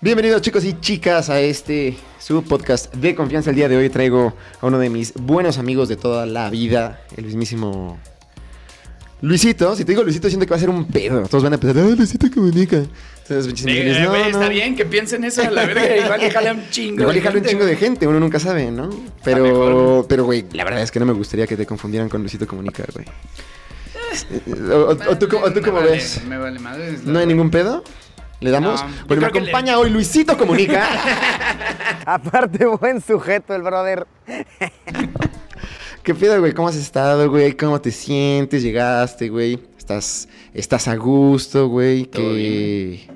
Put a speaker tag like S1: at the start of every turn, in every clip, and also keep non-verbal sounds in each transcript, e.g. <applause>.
S1: Bienvenidos chicos y chicas a este su podcast de confianza. El día de hoy traigo a uno de mis buenos amigos de toda la vida, el mismísimo Luisito. Si te digo Luisito, siento que va a ser un pedo. Todos van a pensar, ah, Luisito comunica. Entonces,
S2: Sí, eh,
S1: no,
S2: está bien que piensen eso la verga. Igual y jala un <laughs> chingo.
S1: Igual y un chingo de gente, uno nunca sabe, ¿no? Pero, pero, güey, la verdad es que no me gustaría que te confundieran con Luisito Comunica, güey. O, o- o tú, o tú
S2: Me
S1: cómo
S2: vale,
S1: ves?
S2: Me vale madre.
S1: ¿No hay ningún pedo? ¿Le damos?
S2: No,
S1: me
S2: le-
S1: acompaña hoy Luisito Comunica. <laughs>
S3: Aparte, buen sujeto el brother. <laughs>
S1: ¿Qué pedo, güey? ¿Cómo has estado, güey? ¿Cómo te sientes? ¿Llegaste, güey? ¿Estás, estás a gusto, güey?
S2: Todo
S1: ¿Qué,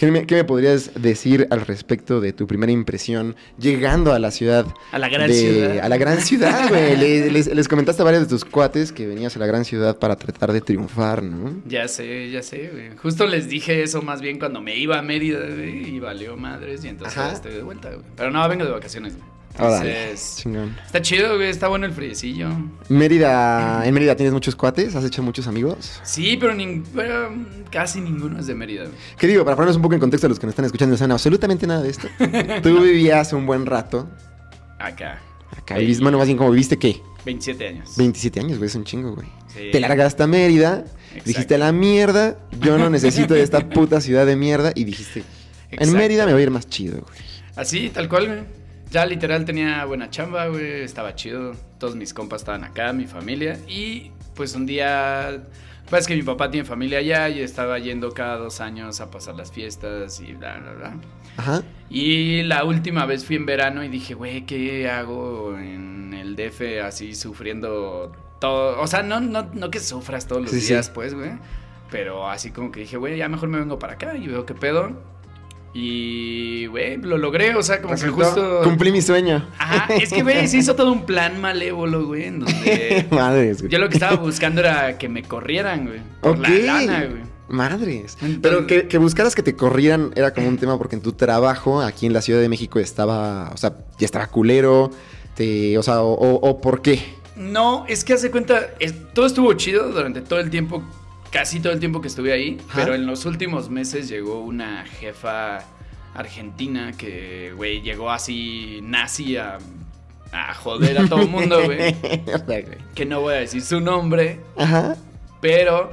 S1: ¿Qué, me, qué me podrías decir al respecto de tu primera impresión llegando a la ciudad?
S2: A la gran
S1: de-
S2: ciudad.
S1: A la gran ciudad, güey. <laughs> Le- les, les comentaste a varios de tus cuates que venías a la gran ciudad para tratar de triunfar, ¿no?
S2: Ya sé, ya sé, güey. Justo les dije eso más bien cuando me iba a Mérida, güey, y valió madres, y entonces
S1: Ajá.
S2: estoy de vuelta, güey. Pero no, vengo de vacaciones, güey. Entonces,
S1: chingón.
S2: está chido, güey, está bueno el friecillo.
S1: Mérida, ¿en Mérida tienes muchos cuates? ¿Has hecho muchos amigos?
S2: Sí, pero, nin- pero, casi ninguno es de Mérida, güey.
S1: ¿Qué digo? Para ponernos un poco en contexto a los que nos están escuchando, no saben absolutamente nada de esto. <laughs> Tú vivías un buen rato
S2: Acá,
S1: acá.
S2: Ey.
S1: Viviste, bueno, más bien como viviste, ¿qué?
S2: 27 años.
S1: 27 años, güey, es un chingo, güey.
S2: Sí.
S1: Te largaste a Mérida,
S2: Exacto.
S1: dijiste a la mierda, yo no necesito de esta puta ciudad de mierda, y dijiste, en
S2: Exacto.
S1: Mérida me voy a ir más chido, güey.
S2: Así, tal cual, güey. Ya literal tenía buena chamba, güey. Estaba chido. Todos mis compas estaban acá, mi familia. Y pues un día. Pues que mi papá tiene familia allá y estaba yendo cada dos años a pasar las fiestas y bla, bla, bla.
S1: Ajá.
S2: Y la última vez fui en verano y dije, güey, ¿qué hago en el DF así sufriendo todo? O sea, no, no, no que sufras todos los
S1: Sí, sí.
S2: días, pues, güey. Pero así como que dije, güey, ya mejor me vengo para acá y veo qué pedo. Y, güey, lo logré, o sea, como que justo...
S1: Cumplí mi sueño.
S2: Ajá, es que, güey, se hizo todo un plan malévolo, güey, en donde... <laughs>
S1: Madres, güey.
S2: Yo lo que estaba buscando era que me corrieran, güey. Por la lana, güey.
S1: Madres.
S2: Entonces-
S1: Pero que, que buscaras que te corrieran era como un tema porque en tu trabajo aquí en la Ciudad de México estaba, o sea, ya estaba culero, te, o sea, o, o- o por qué.
S2: No, es que hace cuenta, es- todo estuvo chido durante todo el tiempo, casi todo el tiempo que estuve ahí, pero en los últimos meses llegó una jefa argentina que, güey, llegó así nazi a, a joder a todo el mundo, <laughs> güey. Que no voy a decir su nombre,
S1: Ajá.
S2: pero,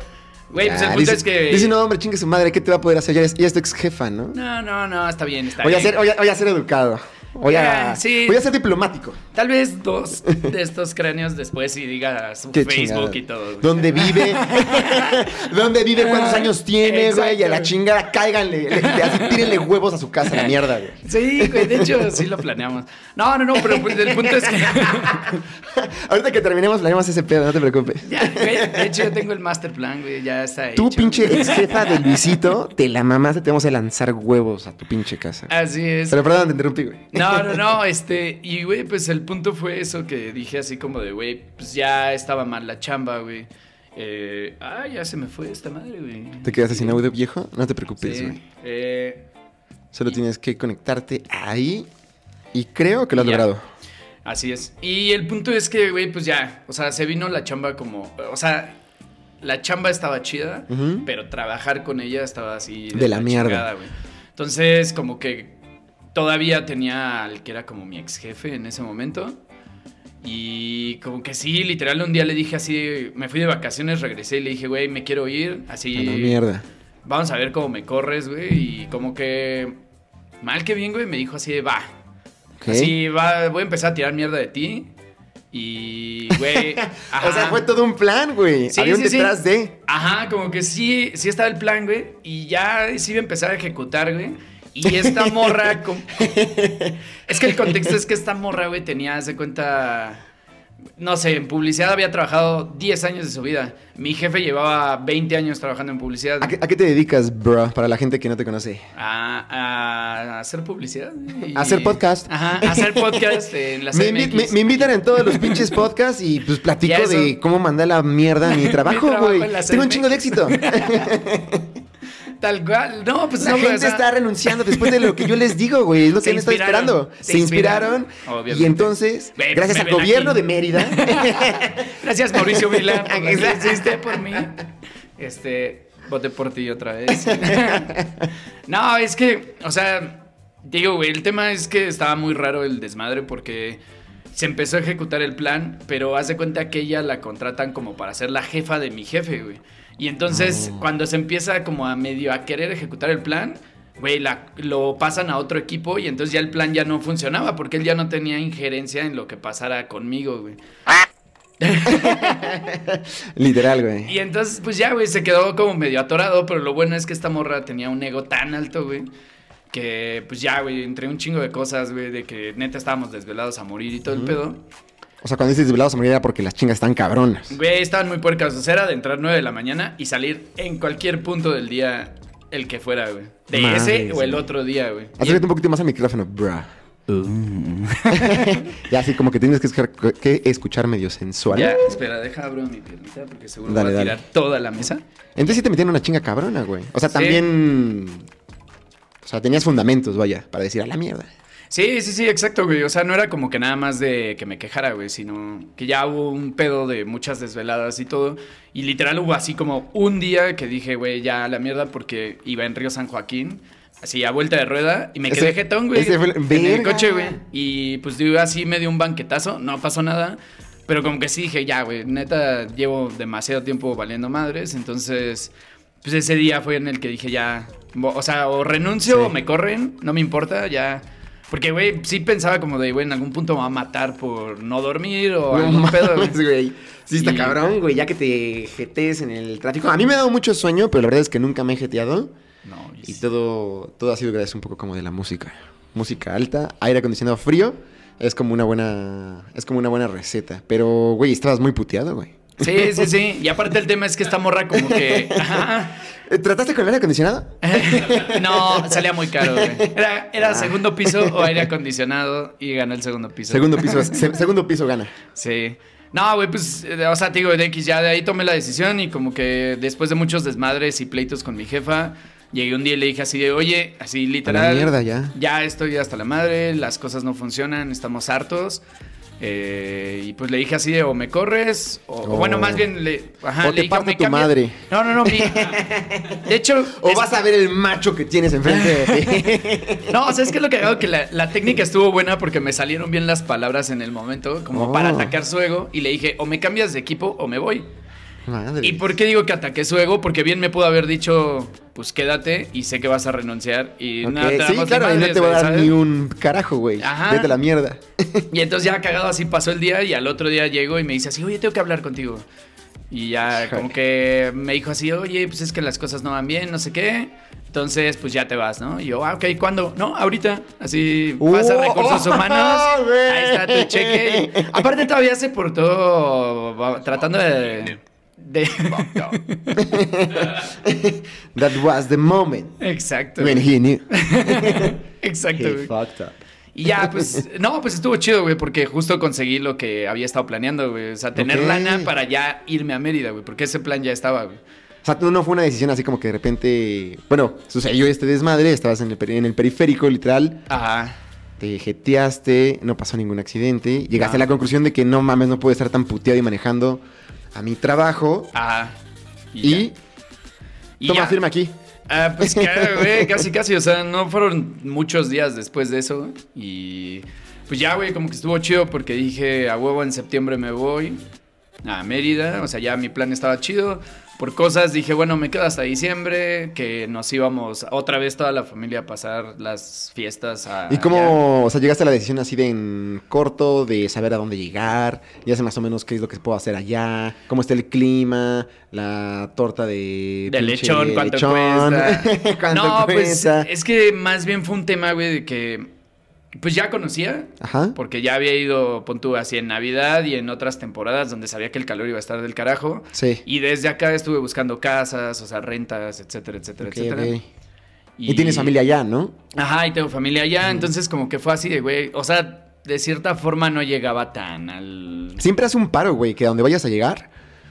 S2: güey, pues el
S1: Ah,
S2: punto
S1: dice,
S2: es que...
S1: Dice, no, hombre, chingue su madre, ¿qué te va a poder hacer? Ya es, ya es tu ex jefa, ¿no?
S2: No, no, no, está bien, está
S1: Voy a,
S2: bien.
S1: ser, voy, a, voy a ser educado. Voy a,
S2: Ah, sí.
S1: voy a ser diplomático.
S2: Tal vez dos de estos cráneos después y diga su
S1: Qué
S2: Facebook
S1: chingada.
S2: y todo. güey.
S1: ¿Dónde vive? <laughs> ¿Dónde vive? ¿Cuántos años tiene, güey? Y a la chingada, cáiganle. le- le- así, tírenle huevos a su casa, la mierda, güey.
S2: Sí, güey, de hecho sí lo planeamos. No, no, no, pero pues, el punto es que. <laughs>
S1: Ahorita que terminemos, planeamos ese pedo, no te preocupes.
S2: ya, güey, de hecho, yo tengo el master plan, güey, ya está
S1: Tú,
S2: hecho.
S1: pinche ex jefa de Luisito, te la mamaste, te vamos a lanzar huevos a tu pinche casa.
S2: Así es.
S1: Pero perdón, te interrumpí, güey.
S2: No, no, no, este, y güey, pues el punto fue eso que dije así como de, güey, pues ya estaba mal la chamba, güey. Eh, ah, ya se me fue esta madre, güey.
S1: ¿Te quedaste sin audio viejo? No te preocupes,
S2: Sí.
S1: güey.
S2: Eh,
S1: Solo tienes que conectarte ahí y creo que lo has
S2: Ya.
S1: logrado.
S2: Así es. Y el punto es que, güey, pues ya, o sea, se vino la chamba como, o sea, la chamba estaba chida, pero trabajar con ella estaba así
S1: De la mierda.
S2: chingada. Entonces, como que todavía tenía al que era como mi ex jefe en ese momento. Y como que sí, literal, un día le dije así, me fui de vacaciones, regresé y le dije, güey, me quiero ir, así.
S1: La mierda.
S2: Vamos a ver cómo me corres, güey. Y como que, mal que bien, güey, me dijo así de, va,
S1: Ok.
S2: Así va, voy a empezar a tirar mierda de ti. Y, güey. <laughs>
S1: O sea, fue todo un plan, güey.
S2: Sí,
S1: Había un
S2: sí.
S1: detrás de.
S2: Ajá, como que sí, sí estaba el plan, güey. Y ya sí iba a empezar a ejecutar, güey. Y esta morra. <laughs> es que el contexto es que esta morra, güey, tenía, de cuenta. No sé, en publicidad había trabajado 10 años de su vida. Mi jefe llevaba 20 años trabajando en publicidad.
S1: ¿A qué, a qué te dedicas, bro? Para la gente que no te conoce.
S2: A, a hacer publicidad. y-
S1: A hacer podcast.
S2: Ajá, a hacer podcast en la <laughs>
S1: Me, invi- me- me invitan en todos los pinches podcasts y pues platico de cómo mandar la mierda a mi <laughs> trabajo, güey. Tengo un chingo de éxito.
S2: Tal cual. No, pues
S1: La
S2: no,
S1: gente
S2: o sea,
S1: está renunciando después de lo que yo les digo, güey. Es lo que han estado esperando.
S2: se
S1: inspiraron.
S2: obviamente.
S1: Y entonces,
S2: pues,
S1: gracias al gobierno
S2: aquí.
S1: de Mérida. <laughs> <laughs>
S2: Gracias, Mauricio Vila, por lo que hiciste por mí. Este, voté por ti otra vez. <laughs> no, es que, o sea, Digo, güey, el tema es que estaba muy raro el desmadre porque se empezó a ejecutar el plan, pero haz de cuenta que ella la contratan como para ser la jefa de mi jefe, güey. Y entonces, cuando se empieza como a medio a querer ejecutar el plan, güey, lo pasan a otro equipo y entonces ya el plan ya no funcionaba porque él ya no tenía injerencia en lo que pasara conmigo, güey. <laughs>
S1: Literal, güey.
S2: Y entonces, pues ya, güey, se quedó como medio atorado, pero lo bueno es que esta morra tenía un ego tan alto, güey, que pues ya, güey, entre un chingo de cosas, güey, de que neta estábamos desvelados a morir y todo el pedo.
S1: O sea, cuando dices desvelados a morir era porque las chingas están cabronas.
S2: Güey, estaban muy puercas, o sea, era de entrar 9 de la mañana y salir en cualquier punto del día, el que fuera, güey. De ese o el otro día, güey.
S1: Acércate un poquito más al micrófono, bruh. <laughs> ya así como que tienes que escuchar, que escuchar medio sensual.
S2: Ya, espera, deja abro mi piernita porque seguro
S1: Dale,
S2: va a
S1: dale.
S2: tirar toda la mesa.
S1: Entonces sí te metieron una chinga cabrona, güey. O sea,
S2: Sí.
S1: también... O sea, tenías fundamentos, vaya, para decir a la mierda.
S2: Sí, sí, sí, exacto, güey. O sea, no era como que nada más de que me quejara, güey, sino que ya hubo un pedo de muchas desveladas y todo. Y literal hubo así como un día que dije, güey, ya a la mierda porque iba en Río San Joaquín, así a vuelta de rueda, y me quedé
S1: Ese-
S2: jetón, güey,
S1: fue
S2: en el coche, güey. Y pues digo, así me dio un banquetazo, no pasó nada. Pero como que sí dije, ya, güey, neta, llevo demasiado tiempo valiendo madres, entonces... Pues ese día fue en el que dije ya, o sea, o renuncio
S1: Sí.
S2: o me corren, no me importa, ya. Porque, güey, sí pensaba como de, güey, en algún punto me va a matar por no dormir o
S1: No
S2: algún pedo, güey.
S1: Sí, está
S2: Y-
S1: cabrón, güey, ya que te jetees en el tráfico. A mí me ha dado mucho sueño, pero la verdad es que nunca me he jeteado.
S2: No,
S1: Y todo, todo ha sido gracias un poco como de la música. Música alta, aire acondicionado frío. Es como una buena, es como una buena receta. Pero, güey, estabas muy puteado, güey.
S2: Sí, sí, sí. Y aparte el tema es que esta morra como que... <laughs> Ajá.
S1: Eh, ¿Trataste con el aire acondicionado? <laughs>
S2: No, salía muy caro, güey. Era,
S1: Ah.
S2: segundo piso o aire acondicionado y ganó el segundo piso.
S1: Segundo piso, se- <laughs> segundo piso gana.
S2: Sí. No, güey, pues, eh, o sea, te digo, de X, ya de ahí tomé la decisión y como que después de muchos desmadres y pleitos con mi jefa, llegué un día y le dije así de, oye, así literal.
S1: mierda, ya.
S2: Ya estoy hasta la madre, las cosas no funcionan, estamos hartos. Eh, y pues le dije así de, o me corres, o, o
S1: Oh.
S2: bueno, más bien le, ajá,
S1: O te
S2: le dije,
S1: tu
S2: cambias".
S1: madre.
S2: No, no, no, mi- de hecho...
S1: O
S2: es-
S1: vas a ver el macho que tienes enfrente de ti. <laughs>
S2: no, o sea, es que lo que hago que la, la técnica estuvo buena porque me salieron bien las palabras en el momento, como
S1: Oh.
S2: para atacar su ego. Y le dije, o me cambias de equipo o me voy.
S1: Madre.
S2: ¿Y por qué digo que ataqué su ego? Porque bien me pudo haber dicho, pues quédate y sé que vas a renunciar. Y
S1: Ok,
S2: nada, te
S1: Sí, claro, y no te voy a dar
S2: ¿sabes?
S1: ni un carajo, güey.
S2: Ajá.
S1: Vete a la mierda. <laughs>
S2: Y entonces ya cagado así pasó el día y al otro día llegó y me dice así, oye, tengo que hablar contigo. Y ya como que me dijo así, oye, pues es que las cosas no van bien, no sé qué. Entonces, pues ya te vas, ¿no? Y yo, ah, ok, ¿cuándo? No, ahorita. Así pasa
S1: ¡Oh!
S2: recursos humanos. <laughs>
S1: güey!
S2: Ahí está tu cheque. Aparte todavía se portó tratando de... de- <laughs>
S1: That was the moment
S2: Exacto.
S1: when he knew. <laughs>
S2: Exacto,
S1: He fucked up.
S2: Y ya, pues, no, pues estuvo chido, güey, porque justo conseguí lo que había estado planeando, güey. O sea, tener lana para ya irme a Mérida, güey, porque ese plan ya estaba, güey.
S1: O sea, tú no fue una decisión así como que de repente, bueno, sucedió este desmadre, estabas en el, peri- en el periférico, literal,
S2: Ajá.
S1: te jeteaste, no pasó ningún accidente, llegaste a
S2: No.
S1: la conclusión de que no mames, no puedo estar tan puteado y manejando a mi trabajo
S2: Ajá.
S1: y,
S2: ya. Y
S1: toma
S2: ya.
S1: firma aquí.
S2: Ah, pues güey, casi, casi. O sea, no fueron muchos días después de eso. Y pues ya, güey, como que estuvo chido porque dije, a huevo, en septiembre me voy a Mérida. O sea, ya mi plan estaba chido. Por cosas dije, bueno, me quedo hasta diciembre, que nos íbamos otra vez toda la familia a pasar las fiestas a...
S1: ¿Y
S2: allá.
S1: cómo, o sea, llegaste a la decisión así de en corto, de saber a dónde llegar, ya sé más o menos qué es lo que puedo hacer allá, cómo está el clima, la torta de...
S2: De
S1: pinche
S2: lechón, ¿cuánto
S1: lechón,
S2: cuesta? <laughs>
S1: cuánto
S2: no,
S1: cuesta.
S2: pues es que más bien fue un tema, güey, de que pues ya conocía,
S1: Ajá.
S2: porque ya había ido, pon tú, así en Navidad y en otras temporadas donde sabía que el calor iba a estar del carajo.
S1: Sí.
S2: Y desde acá estuve buscando casas, o sea, rentas, etcétera, etcétera, etcétera.
S1: Y... tienes familia allá, ¿no?
S2: Ajá, y tengo familia allá, entonces como que fue así de, güey, o sea, de cierta forma no llegaba tan al...
S1: Siempre hace un paro, güey, que a donde vayas a llegar,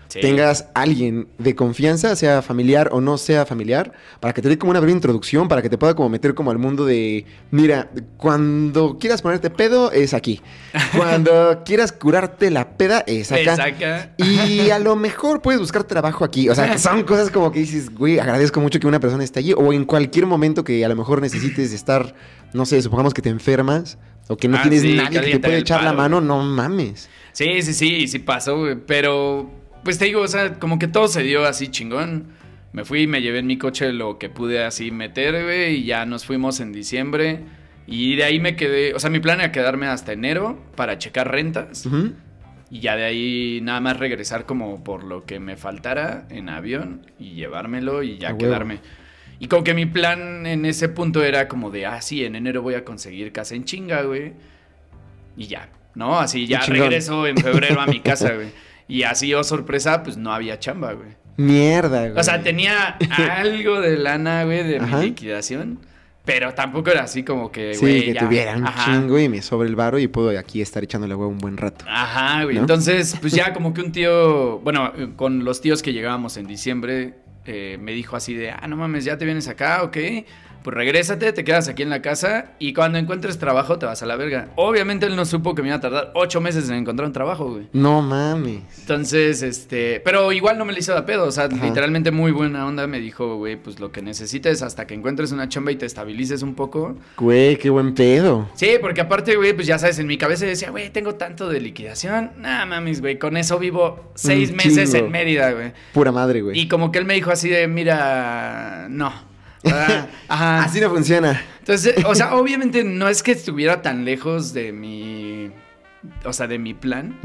S2: Sí.
S1: tengas alguien de confianza, sea familiar o no sea familiar, para que te dé como una breve introducción, para que te pueda como meter como al mundo de, mira, cuando quieras ponerte pedo es aquí. Cuando <laughs> quieras curarte la peda es acá. Y <laughs> a lo mejor puedes buscar trabajo aquí. O sea, son cosas como que dices, güey, agradezco mucho que una persona esté allí. O en cualquier momento que a lo mejor necesites estar, no sé, supongamos que te enfermas o que no
S2: Ah,
S1: tienes
S2: sí,
S1: nadie que te puede echar la mano, no mames.
S2: Sí, sí, sí, sí pasó, güey. Pero, pues te digo, o sea, como que todo se dio así chingón. Me fui y me llevé en mi coche lo que pude así meter, güey, y ya nos fuimos en diciembre. Y de ahí me quedé, o sea, mi plan era quedarme hasta enero para checar rentas. Y ya de ahí nada más regresar como por lo que me faltara en avión y llevármelo y ya
S1: huevo.
S2: quedarme. Y como que mi plan en ese punto era como de, ah, sí, en enero voy a conseguir casa en chinga, güey. Y ya, ¿no? Así ya regreso en febrero a mi casa, güey. <laughs> Y así, oh sorpresa, pues no había chamba, güey.
S1: Mierda, güey.
S2: O sea, tenía <laughs> algo de lana, güey, de
S1: Ajá.
S2: mi liquidación. Pero tampoco era así como que,
S1: Sí,
S2: güey,
S1: que
S2: ya.
S1: tuviera un
S2: Ajá.
S1: chingo y me sobre el varo y puedo aquí estar echándole huevo un buen rato.
S2: Ajá, güey.
S1: ¿No?
S2: Entonces, pues ya <laughs> como que un tío, bueno, con los tíos que llegábamos en diciembre, eh, me dijo así de, ah, no mames, ya te vienes acá, ok. Pues regrésate, te quedas aquí en la casa y cuando encuentres trabajo te vas a la verga. Obviamente él no supo que me iba a tardar ocho meses en encontrar un trabajo, güey.
S1: No mames.
S2: Entonces, este, pero igual no me le hizo de pedo, o sea,
S1: Ajá.
S2: literalmente muy buena onda me dijo, güey, pues lo que necesites hasta que encuentres una chamba y te estabilices un poco.
S1: Güey, qué buen pedo.
S2: Sí, porque aparte, güey, pues ya sabes, en mi cabeza decía, güey, tengo tanto de liquidación. Nah, mames, güey, con eso vivo seis meses en Mérida, güey.
S1: Pura madre, güey.
S2: Y como que él me dijo así de, mira, no. Ah, Ajá.
S1: Así no funciona.
S2: Entonces, o sea, obviamente no es que estuviera tan lejos de mi, o sea, de mi plan.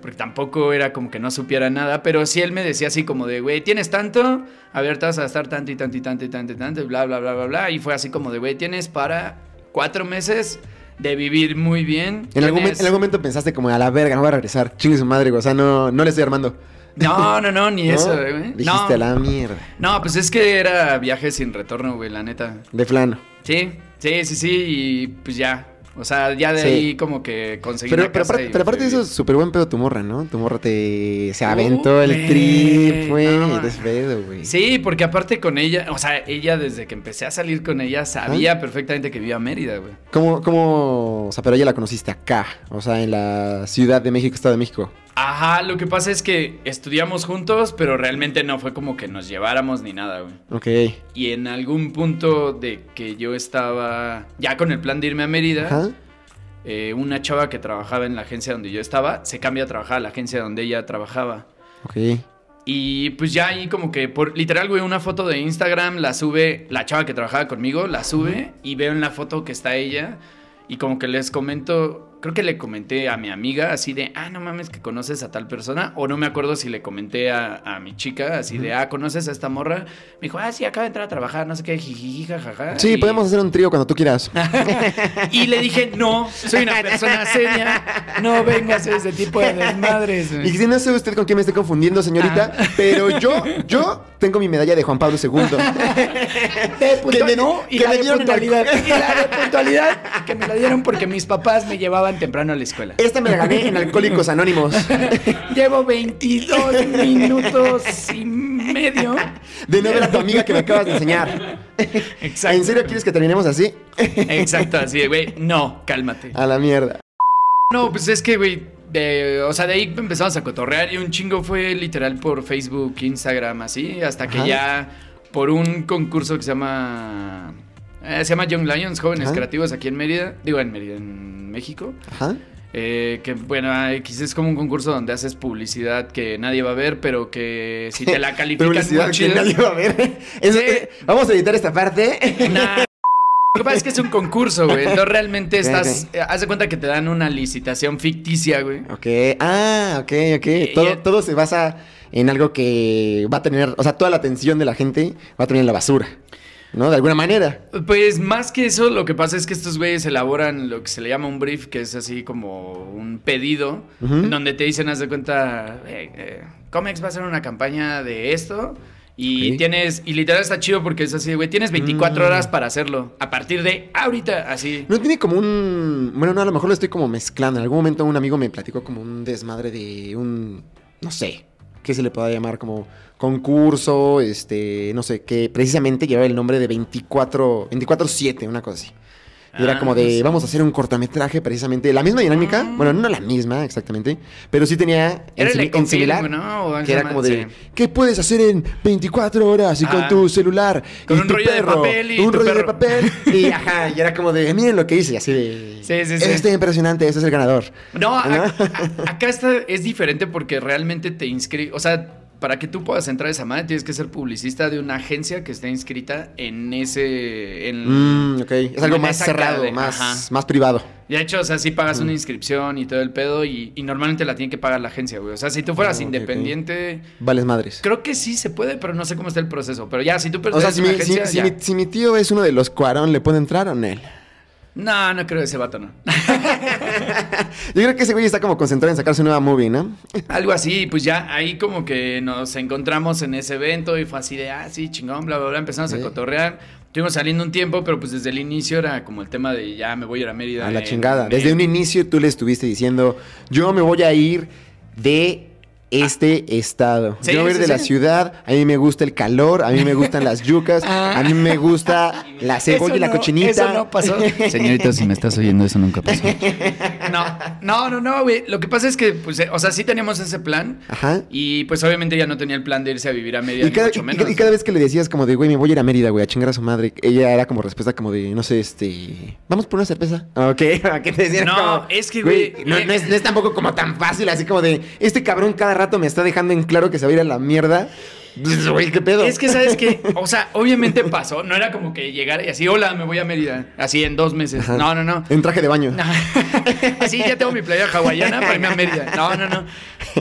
S2: Porque tampoco era como que no supiera nada, pero sí él me decía así como de, güey, tienes tanto, a ver, te vas a gastar tanto y tanto y tanto y tanto y tanto, y bla, bla, bla, bla, bla. Y fue así como de, güey, tienes para cuatro meses de vivir muy bien.
S1: En algún, en momento pensaste como a la verga, no voy a regresar. Chingue su madre, güey. O sea, no, no le estoy armando.
S2: No, no, no, ni
S1: ¿No?
S2: eso, güey.
S1: Dijiste
S2: No.
S1: la mierda.
S2: no, pues es que era viaje sin retorno, güey, la neta.
S1: De plano.
S2: Sí, sí, sí, sí, y pues ya. O sea, ya de
S1: Sí.
S2: ahí como que conseguí
S1: Pero,
S2: una
S1: pero,
S2: casa
S1: aparte,
S2: y
S1: pero aparte de eso, súper buen pedo tu morra, ¿no? Tu morra te se aventó el trip, güey.
S2: no,
S1: Eres pedo, güey.
S2: Sí, porque aparte con ella, o sea, ella desde que empecé a salir con ella sabía perfectamente que vivía a Mérida, güey.
S1: ¿Cómo, cómo, o sea, pero ella la conociste acá? O sea, en la Ciudad de México, Estado de México.
S2: Ajá, lo que pasa es que estudiamos juntos, pero realmente no fue como que nos lleváramos ni nada, güey.
S1: Ok.
S2: Y en algún punto de que yo estaba ya con el plan de irme a Mérida,
S1: Ajá.
S2: eh, una chava que trabajaba en la agencia donde yo estaba se cambia a trabajar a la agencia donde ella trabajaba.
S1: Ok.
S2: Y pues ya ahí como que por literal, güey, una foto de Instagram la sube la chava que trabajaba conmigo, la sube y veo en la foto que está ella y como que les comento, creo que le comenté a mi amiga así de, ah, no mames que conoces a tal persona o no me acuerdo si le comenté a, a mi chica así de, ah, ¿conoces a esta morra? Me dijo, ah, sí, acaba de entrar a trabajar, no sé qué, jijiji, jajaja.
S1: Sí,
S2: Y-
S1: podemos hacer un trío cuando tú quieras. <laughs>
S2: Y le dije, no, soy una persona seria, no vengas a ese tipo de desmadres. güey".
S1: Y si no sé usted con quién me esté confundiendo, señorita, pero yo, yo tengo mi medalla de Juan Pablo II. <laughs>
S2: De
S1: Que me-
S2: no, y
S1: que
S2: la
S1: me
S2: de
S1: dieron
S2: puntualidad. <laughs> Y la de puntualidad que me la dieron porque mis papás me llevaban temprano a la escuela.
S1: Esta me la gané en Alcohólicos Anónimos. <laughs>
S2: Llevo 22 minutos y medio.
S1: De no ver a tu amiga que me acabas de enseñar.
S2: Exacto.
S1: ¿En serio quieres que terminemos así?
S2: Exacto, así de, güey, no, cálmate.
S1: A la mierda.
S2: No, pues es que, güey, de- o sea, de ahí empezamos a cotorrear y un chingo fue literal por Facebook, Instagram, así, hasta que
S1: Ajá.
S2: ya por un concurso que se llama... eh, se llama Young Lions, Jóvenes
S1: Ajá.
S2: Creativos aquí en Mérida, digo en Mérida, en México.
S1: Ajá.
S2: Eh, que bueno, X es como un concurso donde haces publicidad que nadie va a ver, pero que si te la <laughs> califican
S1: Publicidad
S2: muy
S1: que
S2: chido-
S1: nadie va a ver. <laughs> Eso- eh, vamos a editar esta parte. <laughs>
S2: Nah. Lo que pasa es que es un concurso, güey. Entonces realmente estás. eh, haz de cuenta que te dan una licitación ficticia, güey.
S1: Ok. Ah, ok, ok. Todo, todo se basa en algo que va a tener, o sea, toda la atención de la gente va a tener en la basura. ¿No? De alguna manera.
S2: Pues más que eso, lo que pasa es que estos güeyes elaboran lo que se le llama un brief, que es así como un pedido, en donde te dicen, haz de cuenta, "Hey, eh, Comex va a hacer una campaña de esto. Y tienes, y literal está chido porque es así, güey, tienes 24
S1: Mm.
S2: horas para hacerlo. A partir de ahorita, así.
S1: No tiene como un. Bueno, no, a lo mejor lo estoy como mezclando. En algún momento un amigo me platicó como un desmadre de un. No sé. ¿Qué se le pueda llamar? Como concurso, este, no sé, que precisamente llevaba el nombre de 24, 24-7, una cosa así. Y era
S2: Ah,
S1: como de,
S2: sí.
S1: vamos a hacer un cortometraje precisamente, la misma dinámica,
S2: Ah.
S1: bueno, no la misma exactamente, pero sí tenía
S2: Era
S1: en,
S2: el
S1: en similar,
S2: ¿no?
S1: Que era como de,
S2: sí.
S1: ¿qué puedes hacer en 24 horas y con
S2: Ajá.
S1: tu celular?
S2: Con
S1: y
S2: un
S1: tu
S2: rollo de
S1: perro,
S2: papel y
S1: un
S2: tu
S1: rollo de papel, <laughs> y ajá, y era como de, miren lo que hice, así de,
S2: Sí, sí,
S1: este impresionante, este es el ganador.
S2: No, a- a- acá está, es diferente porque realmente te inscribes. O sea, para que tú puedas entrar a esa madre, tienes que ser publicista de una agencia que esté inscrita en ese. En,
S1: Mm, ok, es algo más cerrado, más,
S2: ajá.
S1: más privado.
S2: Y de hecho, o sea, sí pagas una inscripción y todo el pedo, y, y normalmente la tiene que pagar la agencia, güey. O sea, si tú fueras
S1: Oh,
S2: independiente.
S1: Vales madres.
S2: Creo que sí se puede, pero no sé
S1: no? Yo
S2: No, creo ese vato, no. <laughs>
S1: creo que ese güey está como concentrado en sacar su nueva movie, ¿no? <laughs>
S2: Algo así, pues ya ahí como que nos encontramos en ese evento y fue así de, ah, sí, chingón, bla, bla, bla, empezamos
S1: Sí.
S2: a cotorrear. Estuvimos saliendo un tiempo, pero pues desde el inicio era como el tema de ya me voy a ir a Mérida.
S1: A la chingada. Desde un inicio tú le estuviste diciendo, yo me voy a ir de este estado.
S2: Sí,
S1: yo voy a ir
S2: sí,
S1: de la ciudad, a mí me gusta el calor, a mí me gustan las yucas, <laughs>
S2: Ah.
S1: a mí me gusta la cebolla y la cochinita.
S2: Eso no pasó. <laughs>
S4: Señorita, si me estás oyendo, eso nunca pasó.
S2: No, no, no, no, güey. Lo que pasa es que, pues, eh, o sea, sí teníamos ese plan.
S1: Ajá.
S2: Y pues obviamente ya no tenía el plan de irse a vivir a Mérida,
S1: Y
S2: ni
S1: cada,
S2: mucho
S1: y-
S2: menos.
S1: y cada vez que le decías como de, güey, me voy a ir a Mérida, güey, a chingar a su madre, ella era como respuesta como de, no sé, este, vamos por una cerveza. Ok, <laughs> ¿qué te decían?
S2: No,
S1: Como,
S2: es que, güey,
S1: no,
S2: eh,
S1: no es, no es tampoco como tan fácil, así como de, este cabrón cada rato me está dejando en claro que se va a ir a la mierda. Güey, ¿qué pedo?
S2: Es que, ¿sabes qué? O sea, obviamente pasó. No era como que llegara y así, hola, me voy a Mérida. Así en dos meses.
S1: Ajá.
S2: No, no, no.
S1: En traje de baño.
S2: No. <laughs> Así ya tengo mi playa hawaiana para irme a Mérida. No, no, no.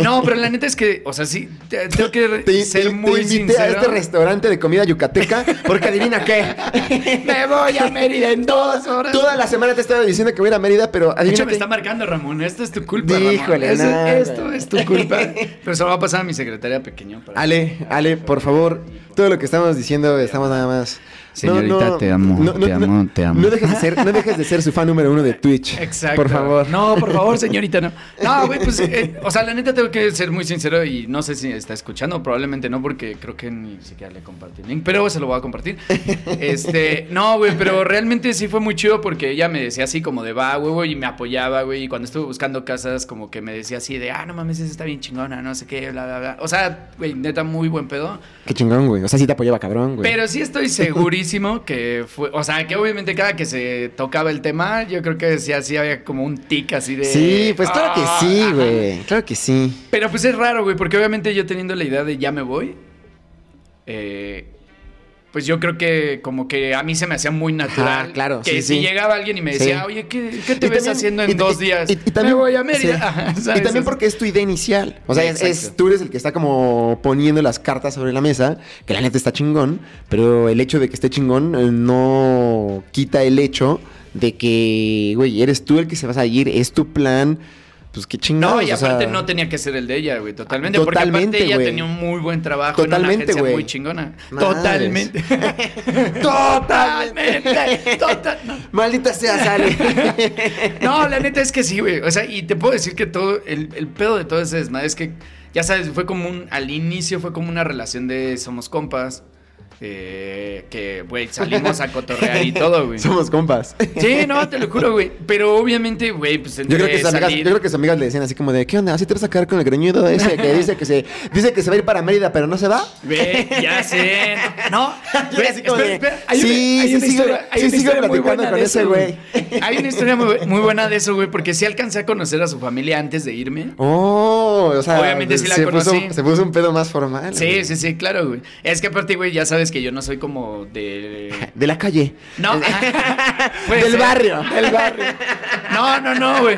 S2: No, pero la neta es que, o sea, sí, te- tengo que
S1: Te,
S2: ser
S1: te-
S2: muy
S1: te invité
S2: sincero.
S1: a este restaurante de comida yucateca porque adivina qué. <laughs>
S2: Me voy a Mérida en dos horas.
S1: Toda la semana te estaba diciendo que voy a ir a Mérida, pero
S2: De
S1: adivina
S2: hecho, me
S1: qué.
S2: está marcando Ramón. Esto es tu culpa,
S1: Híjole,
S2: Ramón.
S1: no,
S2: Es- esto
S1: güey.
S2: es tu culpa. Pero se lo va a pasar a mi secretaria pequeño. para-
S1: Ale, Ale, por favor, todo lo que estamos diciendo estamos nada más.
S4: Señorita, te amo, te amo, te amo.
S1: No dejes, de ser, no dejes de ser su fan número uno de Twitch.
S2: Exacto.
S1: Por favor.
S2: No, por favor, señorita, no. No, güey, pues, eh, o sea, la neta tengo que ser muy sincero y no sé si está escuchando, probablemente no, porque creo que ni siquiera le compartí el link, pero se lo voy a compartir. Este, no, güey, pero realmente sí fue muy chido porque ella me decía así como de va, huevo, y me apoyaba, güey, y cuando estuve buscando casas, como que me decía así de, ah, no mames, esa está bien chingona, no sé qué, bla, bla, bla. O sea, güey, neta, muy buen pedo.
S1: Qué chingón, güey. O sea, sí te apoyaba cabrón, güey.
S2: Pero sí estoy segurísimo que fue, o sea, que obviamente cada que se tocaba el tema, yo creo que sí, así había como un tic así de...
S1: Sí, pues claro que
S2: "Ah,
S1: sí,
S2: ajá".
S1: güey. Claro que sí.
S2: Pero pues es raro, güey, porque obviamente yo teniendo la idea de ya me voy, eh, pues yo creo que como que a mí se me hacía muy natural.
S1: Ajá, claro,
S2: Que
S1: sí,
S2: si
S1: sí.
S2: llegaba alguien y me decía,
S1: Sí.
S2: oye, ¿qué, qué te
S1: Y
S2: ves
S1: también-
S2: haciendo en
S1: y-
S2: dos días?
S1: y- y también-
S2: me voy a Mérida. <laughs>
S1: Y también porque es tu idea inicial. O sea, es, es- tú eres el que está como poniendo las cartas sobre la mesa, que la neta está chingón, pero el hecho de que esté chingón eh, no quita el hecho de que, güey, eres tú el que se vas a ir, es tu plan. Pues qué.
S2: No, y aparte no tenía que ser el de ella, güey, totalmente.
S1: Totalmente,
S2: porque aparte ella tenía un muy buen trabajo
S1: Totalmente,
S2: en una agencia muy chingona.
S1: Madres.
S2: Totalmente. <laughs> Totalmente. Total.
S1: Maldita sea, sale. <laughs>
S2: No, la neta es que sí, güey. O sea, y te puedo decir que todo, el, el pedo de todo ese desmadre es que, ya sabes, fue como un, al inicio fue como una relación de somos compas. Eh, que, güey, salimos a cotorrear y todo, güey. <laughs>
S1: Somos compas.
S2: Sí, no, te lo juro, güey. Pero obviamente, güey, pues
S1: Yo creo, que
S2: entre
S1: sus amigas,
S2: salir-
S1: yo creo que sus amigas le decían así como de, ¿qué onda? ¿Así te vas a quedar con el greñudo ese que dice que se, dice que se va a ir para Mérida, pero no se va?
S2: Güey, ya sé. No, <laughs> güey,
S1: así como
S2: espera,
S1: de,
S2: espera. Hay
S1: sí,
S2: una, hay
S1: sí
S2: una
S1: sigo-
S2: historia, hay
S1: sí
S2: una
S1: sigo
S2: historia muy
S1: platicando
S2: buena
S1: con
S2: de
S1: ese
S2: eso,
S1: güey.
S2: Hay una historia muy, muy buena de eso, güey, porque sí alcancé a conocer a su familia antes de irme.
S1: Oh, o sea,
S2: Obviamente sí la
S1: se puso,
S2: conocí.
S1: se puso un pedo más formal.
S2: Sí,
S1: güey.
S2: sí, sí, claro, güey. Es que aparte, güey, ya sabes que yo no soy como de...
S1: De la calle.
S2: No. <laughs>
S1: Del barrio.
S2: Del barrio. No, no, no, güey.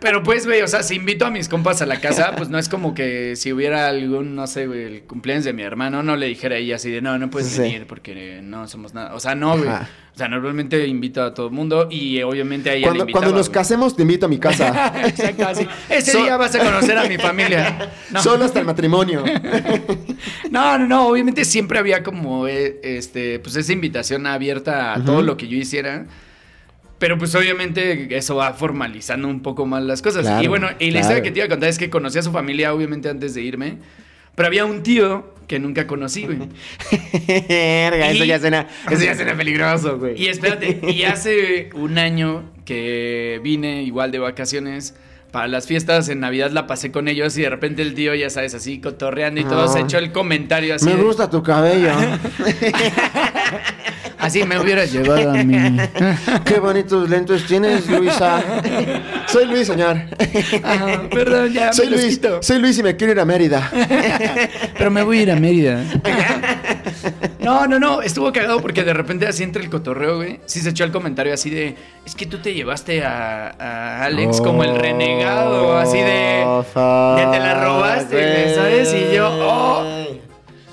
S2: Pero pues, güey, o sea, si invito a mis compas a la casa, pues no es como que si hubiera algún, no sé, güey, el cumpleaños de mi hermano, no le dijera a ella así de, no, no puedes
S1: Sí.
S2: venir porque no somos nada. O sea, no, güey. O sea, normalmente invito a todo el mundo y eh, obviamente a ella
S1: Cuando,
S2: le
S1: cuando nos
S2: güey.
S1: casemos, te invito a mi casa. <laughs>
S2: Exacto, así. <laughs> Ese
S1: So-
S2: día vas a conocer a mi familia. <laughs> No.
S1: Solo hasta el matrimonio.
S2: No, no, no, obviamente siempre había como eh, este, pues esa invitación abierta a todo lo que yo hiciera. Pero pues obviamente eso va formalizando un poco más las cosas.
S1: Claro,
S2: y bueno, y la
S1: claro.
S2: historia que te iba a contar es que conocí a su familia obviamente antes de irme. Pero había un tío que nunca conocí, güey.
S1: eso, ya suena, eso ya suena peligroso, güey.
S2: Y espérate, y hace un año que vine igual de vacaciones para las fiestas en Navidad la pasé con ellos y de repente el tío, ya sabes, así cotorreando y todo, se echó el comentario así.
S1: Me gusta tu cabello. <laughs> <laughs>
S2: así me hubiera llevado a mí. <laughs>
S1: Qué bonitos lentes tienes, Luisa. Soy Luis, señor.
S2: perdón, ya
S1: soy Luis. Soy Luis y me quiero ir a Mérida.
S2: Pero me voy a ir a Mérida. No, no, no, estuvo cagado porque de repente así entre el cotorreo, güey, sí se echó el comentario así de, es que tú te llevaste a, Alex como el renegado, así de, de te la robaste, ¿sabes? Y yo, oh.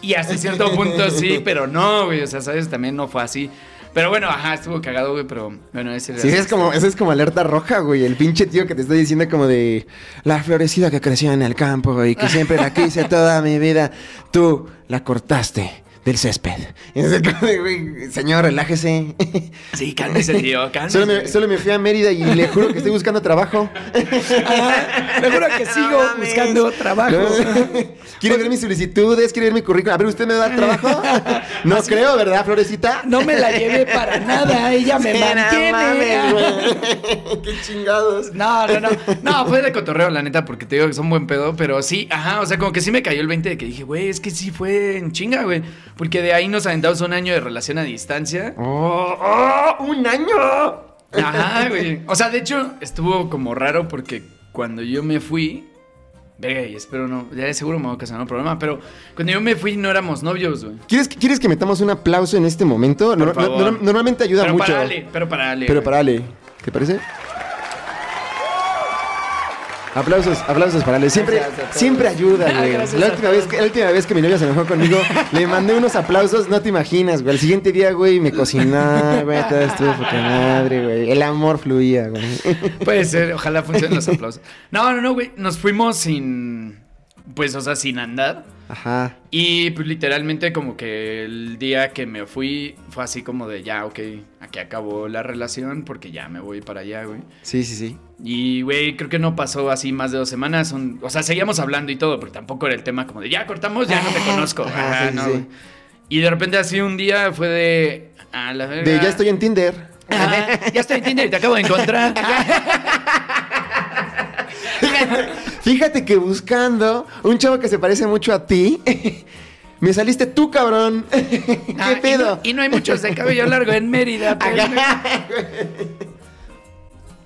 S2: Y hasta cierto <laughs> punto sí, pero no, güey, o sea, ¿sabes? También no fue así. Pero bueno, ajá, estuvo cagado, güey, pero bueno, ese
S1: Sí, es como, eso es como alerta roja, güey. El pinche tío que te está diciendo como de la florecida que creció en el campo, güey, que siempre la quise toda mi vida. Tú la cortaste del césped. señor, relájese. <laughs>
S2: Sí, cálmese, tío, <laughs> cálmese.
S1: Solo me, solo me, fui a Mérida y le juro que estoy buscando trabajo. <laughs>
S2: le juro que sigo buscando trabajo.
S1: ¿Quiere ver mis solicitudes? ¿Quiere ver mi currículum? A ver, ¿usted me da trabajo? No creo, ¿verdad, Florecita?
S2: No me la lleve para nada, ella me mantiene.
S1: Qué chingados.
S2: No, no, no. No, fue de cotorreo, la neta, porque te digo que son buen pedo, pero sí, ajá, o sea, como que sí me cayó el 20 de que dije, güey, es que sí fue en chinga, güey. Porque de ahí nos aventamos un año de relación a distancia.
S1: ¡Oh! oh un año!
S2: Ajá, güey. O sea, de hecho, estuvo como raro porque cuando yo me fui. Verga, y espero no. Ya seguro me voy a casar, no problema. Pero cuando yo me fui no éramos novios, güey.
S1: ¿Quieres, ¿Quieres que metamos un aplauso en este momento? normalmente ayuda
S2: pero
S1: mucho.
S2: Para Ale, pero para Ale.
S1: Pero para Ale. ¿Te parece? Aplausos, aplausos para Ale. Siempre, siempre ayuda, güey. La última, vez que, la última vez que mi novia se enojó conmigo, <laughs> le mandé unos aplausos, no te imaginas, güey. Al siguiente día, güey, me cocinaba, güey, <laughs> todo estuvo puta madre, güey. El amor fluía, güey.
S2: Puede ser, <laughs> ojalá funcionen los aplausos. No, no, no, güey. Nos fuimos sin. Pues, o sea, sin andar.
S1: Ajá.
S2: Y pues literalmente como que el día que me fui fue así como de ya, ok, aquí acabó la relación porque ya me voy para allá, güey.
S1: Sí, sí, sí.
S2: Y, güey, creo que no pasó así más de dos semanas. o sea, seguíamos hablando y todo, pero tampoco era el tema como de ya cortamos, ya no te conozco. Ajá, no, Y de repente así un día fue de... A la
S1: De ya estoy en Tinder.
S2: ya estoy en Tinder y te acabo de encontrar. <laughs>
S1: Fíjate que buscando un chavo que se parece mucho a ti, <laughs> me saliste tú, cabrón. <laughs> ¿Qué ah, pedo?
S2: Y no, hay muchos de cabello largo en Mérida. <laughs>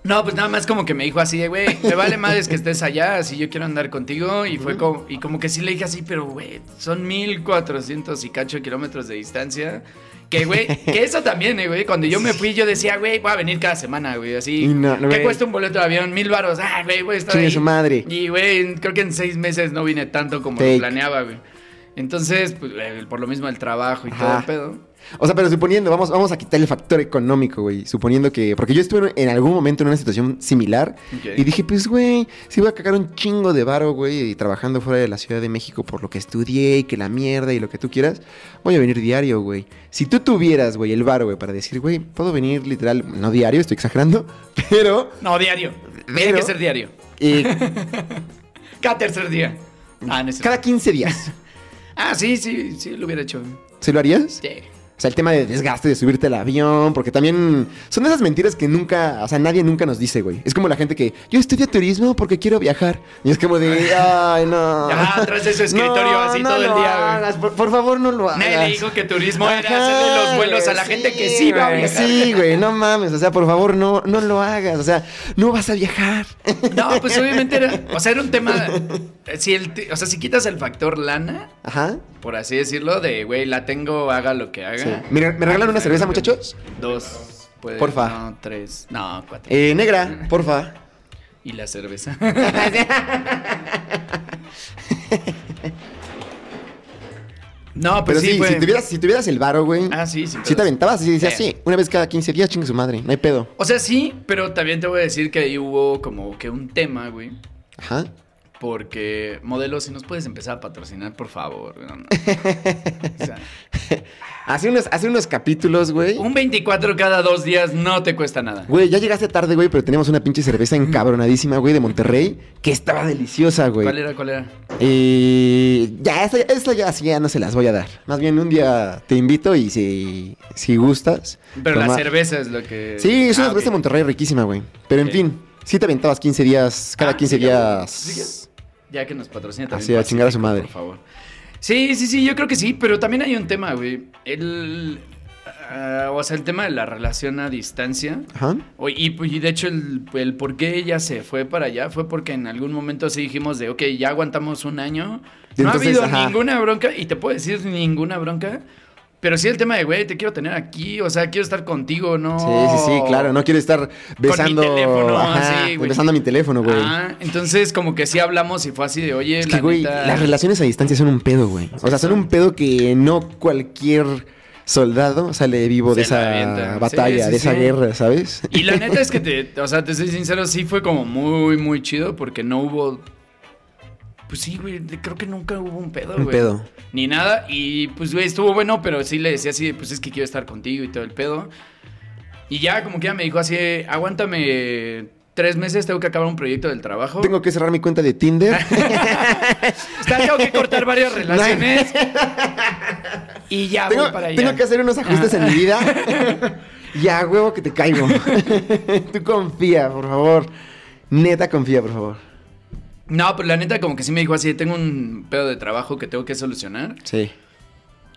S2: No, pues nada más como que me dijo así de, güey, me vale madres que estés allá, así yo quiero andar contigo. Y fue como, y como que sí le dije así, pero güey, son 1400 y cacho kilómetros de distancia. Que, güey, <laughs> que eso también, eh, güey. Cuando yo me fui, yo decía, güey, voy a venir cada semana, güey. Así. ¿Qué cuesta un boleto de avión? Mil baros. Ah, güey, güey, está ahí.
S1: su madre.
S2: Y, güey, creo que en seis meses no vine tanto como lo planeaba, güey. Entonces, pues, eh, por lo mismo el trabajo y todo el pedo.
S1: O sea, pero suponiendo, vamos, vamos a quitar el factor económico, güey. Suponiendo que. Porque yo estuve en algún momento en una situación similar. Y dije, pues, güey, si voy a cagar un chingo de varo, güey, y trabajando fuera de la Ciudad de México por lo que estudié y que la mierda y lo que tú quieras, voy a venir diario, güey. Si tú tuvieras, güey, el varo, güey, para decir, güey, puedo venir literal, no diario, estoy exagerando, <laughs> pero.
S2: No, diario. Tiene que ser diario. Y. <laughs> Cada tercer día.
S1: Ah, Cada 15 días. <laughs>
S2: ah, sí, sí, sí, lo hubiera hecho.
S1: ¿Se lo harías?
S2: Sí.
S1: O sea, el tema de desgaste de subirte al avión, porque también son esas mentiras que nunca, o sea, nadie nunca nos dice, güey. Es como la gente que yo estudio turismo porque quiero viajar. Y es como de, ay, no. <laughs>
S2: Ya, atrás de su escritorio así todo el día,
S1: güey. Por, favor, no lo hagas.
S2: Nadie le dijo que turismo era hacerle los vuelos a la gente que sí va a viajar.
S1: Sí, güey, no mames. O sea, por favor, no, no lo hagas. O sea, no vas a viajar. <laughs>
S2: No, pues obviamente era, o sea, era un tema. <laughs> Si el, o sea, si quitas el factor lana.
S1: Ajá
S2: por así decirlo, de, güey, la tengo, haga lo que haga.
S1: ¿Me, regalan una cerveza, muchachos?
S2: Dos.
S1: porfa.
S2: No, tres. No, cuatro.
S1: Eh, negra, <laughs> porfa.
S2: Y la cerveza. <laughs> no, pues
S1: Pero sí, si, tuvieras, si tuvieras el varo, güey.
S2: Ah, sí, sí.
S1: Si te aventabas y decías, sí, una vez cada 15 días, chingue su madre, no hay pedo.
S2: O sea, sí, pero también te voy a decir que ahí hubo como que un tema, güey.
S1: Ajá
S2: porque modelos, si nos puedes empezar a patrocinar, por favor. No, no. <laughs>
S1: O sea, hace, unos, hace unos capítulos, güey.
S2: Un 24 cada dos días no te cuesta nada.
S1: Güey, ya llegaste tarde, güey, pero tenemos una pinche cerveza encabronadísima, güey, de Monterrey, que estaba deliciosa, güey.
S2: ¿Cuál era? ¿Cuál era?
S1: Y ya, esta, ya, ya no se las voy a dar. Más bien un día te invito y si, si gustas.
S2: Pero la cerveza es lo que.
S1: Sí, es una ah, cerveza de Monterrey riquísima, güey. Pero en fin, sí te aventabas 15 días, cada 15 ah, días.
S2: Ya que nos patrocina
S1: también. Así, a chingar a su madre.
S2: Por favor. Sí, sí, sí, yo creo que sí, pero también hay un tema, güey. El. Ah, o sea, el tema de la relación a distancia. Ajá. y, de hecho, el, el, por qué ella se fue para allá fue porque en algún momento sí dijimos de, ok, ya aguantamos un año. no ha habido ninguna bronca, y te puedo decir ninguna bronca. Pero sí el tema de, güey, te quiero tener aquí, o sea, quiero estar contigo, ¿no?
S1: Sí, sí, sí, claro, no quiero estar besando... Con mi teléfono, así, güey. Besando mi teléfono, güey. Ah,
S2: entonces como que sí hablamos y fue así de, oye, la
S1: güey, las relaciones a distancia son un pedo, güey. O sea, son un pedo que no cualquier soldado sale vivo de esa batalla, de esa guerra, ¿sabes?
S2: Y la neta es que <laughs> te, o sea, te soy sincero, sí fue como muy, muy chido porque no hubo pues sí, güey, creo que nunca hubo un pedo, güey. Un pedo. Ni nada. Y pues, güey, estuvo bueno, pero sí le decía así, pues es que quiero estar contigo y todo el pedo. Y ya como que ya me dijo así, aguántame tres meses, tengo que acabar un proyecto del trabajo.
S1: Tengo que cerrar mi cuenta de Tinder. <laughs>
S2: tengo que cortar varias relaciones. <laughs> y ya voy para allá.
S1: Tengo que hacer unos ajustes en mi vida. <laughs> ya, huevo, que te caigo. Tú confía, por favor. Neta, confía, por favor.
S2: No, pero la neta como que sí me dijo así, tengo un pedo de trabajo que tengo que solucionar.
S1: Sí.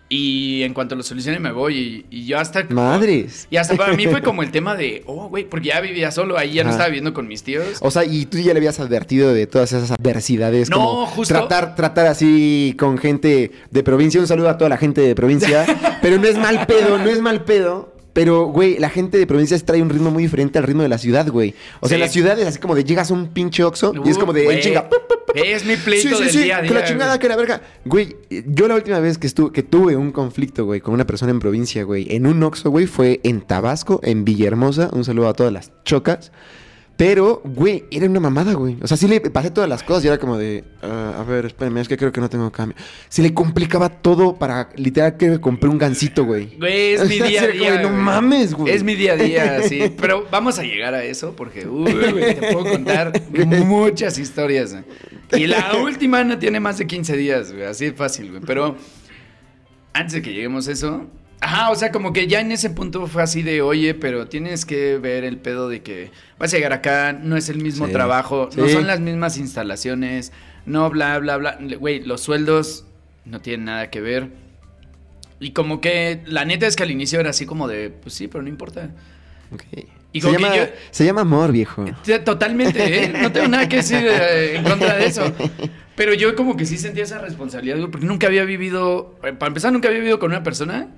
S2: Y en cuanto lo solucione me voy y, yo hasta...
S1: Madres.
S2: Y hasta para mí fue <laughs> como el tema de, oh, güey, porque ya vivía solo, ahí ya no estaba viviendo con mis tíos.
S1: O sea, y tú ya le habías advertido de todas esas adversidades. No, justo. Tratar, tratar así con gente de provincia. Un saludo a toda la gente de provincia. <laughs> pero no es mal pedo, no es mal pedo. Pero, güey, la gente de provincias trae un ritmo muy diferente al ritmo de la ciudad, güey. O sea, la ciudad es así como de llegas a un pinche oxo y es como de chinga.
S2: Es mi pleito del día a día.
S1: Que la chingada, que la verga. Güey, yo la última vez que, estuve, que tuve un conflicto, güey, con una persona en provincia, güey, en un oxo, güey, fue en Tabasco, en Villahermosa. Un saludo a todas las chocas. Pero, güey, era una mamada, güey. O sea, sí le pasé todas las cosas y era como de, ah, a ver, espérame, es que creo que no tengo cambio. Se le complicaba todo para, literal, que compré un gancito, güey.
S2: Güey, es mi <laughs> día a día.
S1: no mames, güey.
S2: Es mi día a día, <laughs> sí. Pero vamos a llegar a eso porque, uy, güey, te <laughs> puedo contar muchas historias. Y la última no tiene más de 15 días, güey. Así es fácil, güey. Pero antes de que lleguemos a eso, Ajá, o sea, como que ya en ese punto fue así de, oye, pero tienes que ver el pedo de que vas a llegar acá, no es el mismo trabajo, no son las mismas instalaciones, no, bla, bla, bla. Güey, los sueldos no tienen nada que ver. Y como que la neta es que al inicio era así como de, pues sí, pero no importa.
S1: Ok. Y se, llama, se llama amor, viejo.
S2: Totalmente, ¿eh? No tengo nada que decir eh, en contra de eso. Pero yo como que sí sentía esa responsabilidad, porque nunca había vivido, eh, para empezar, nunca había vivido con una persona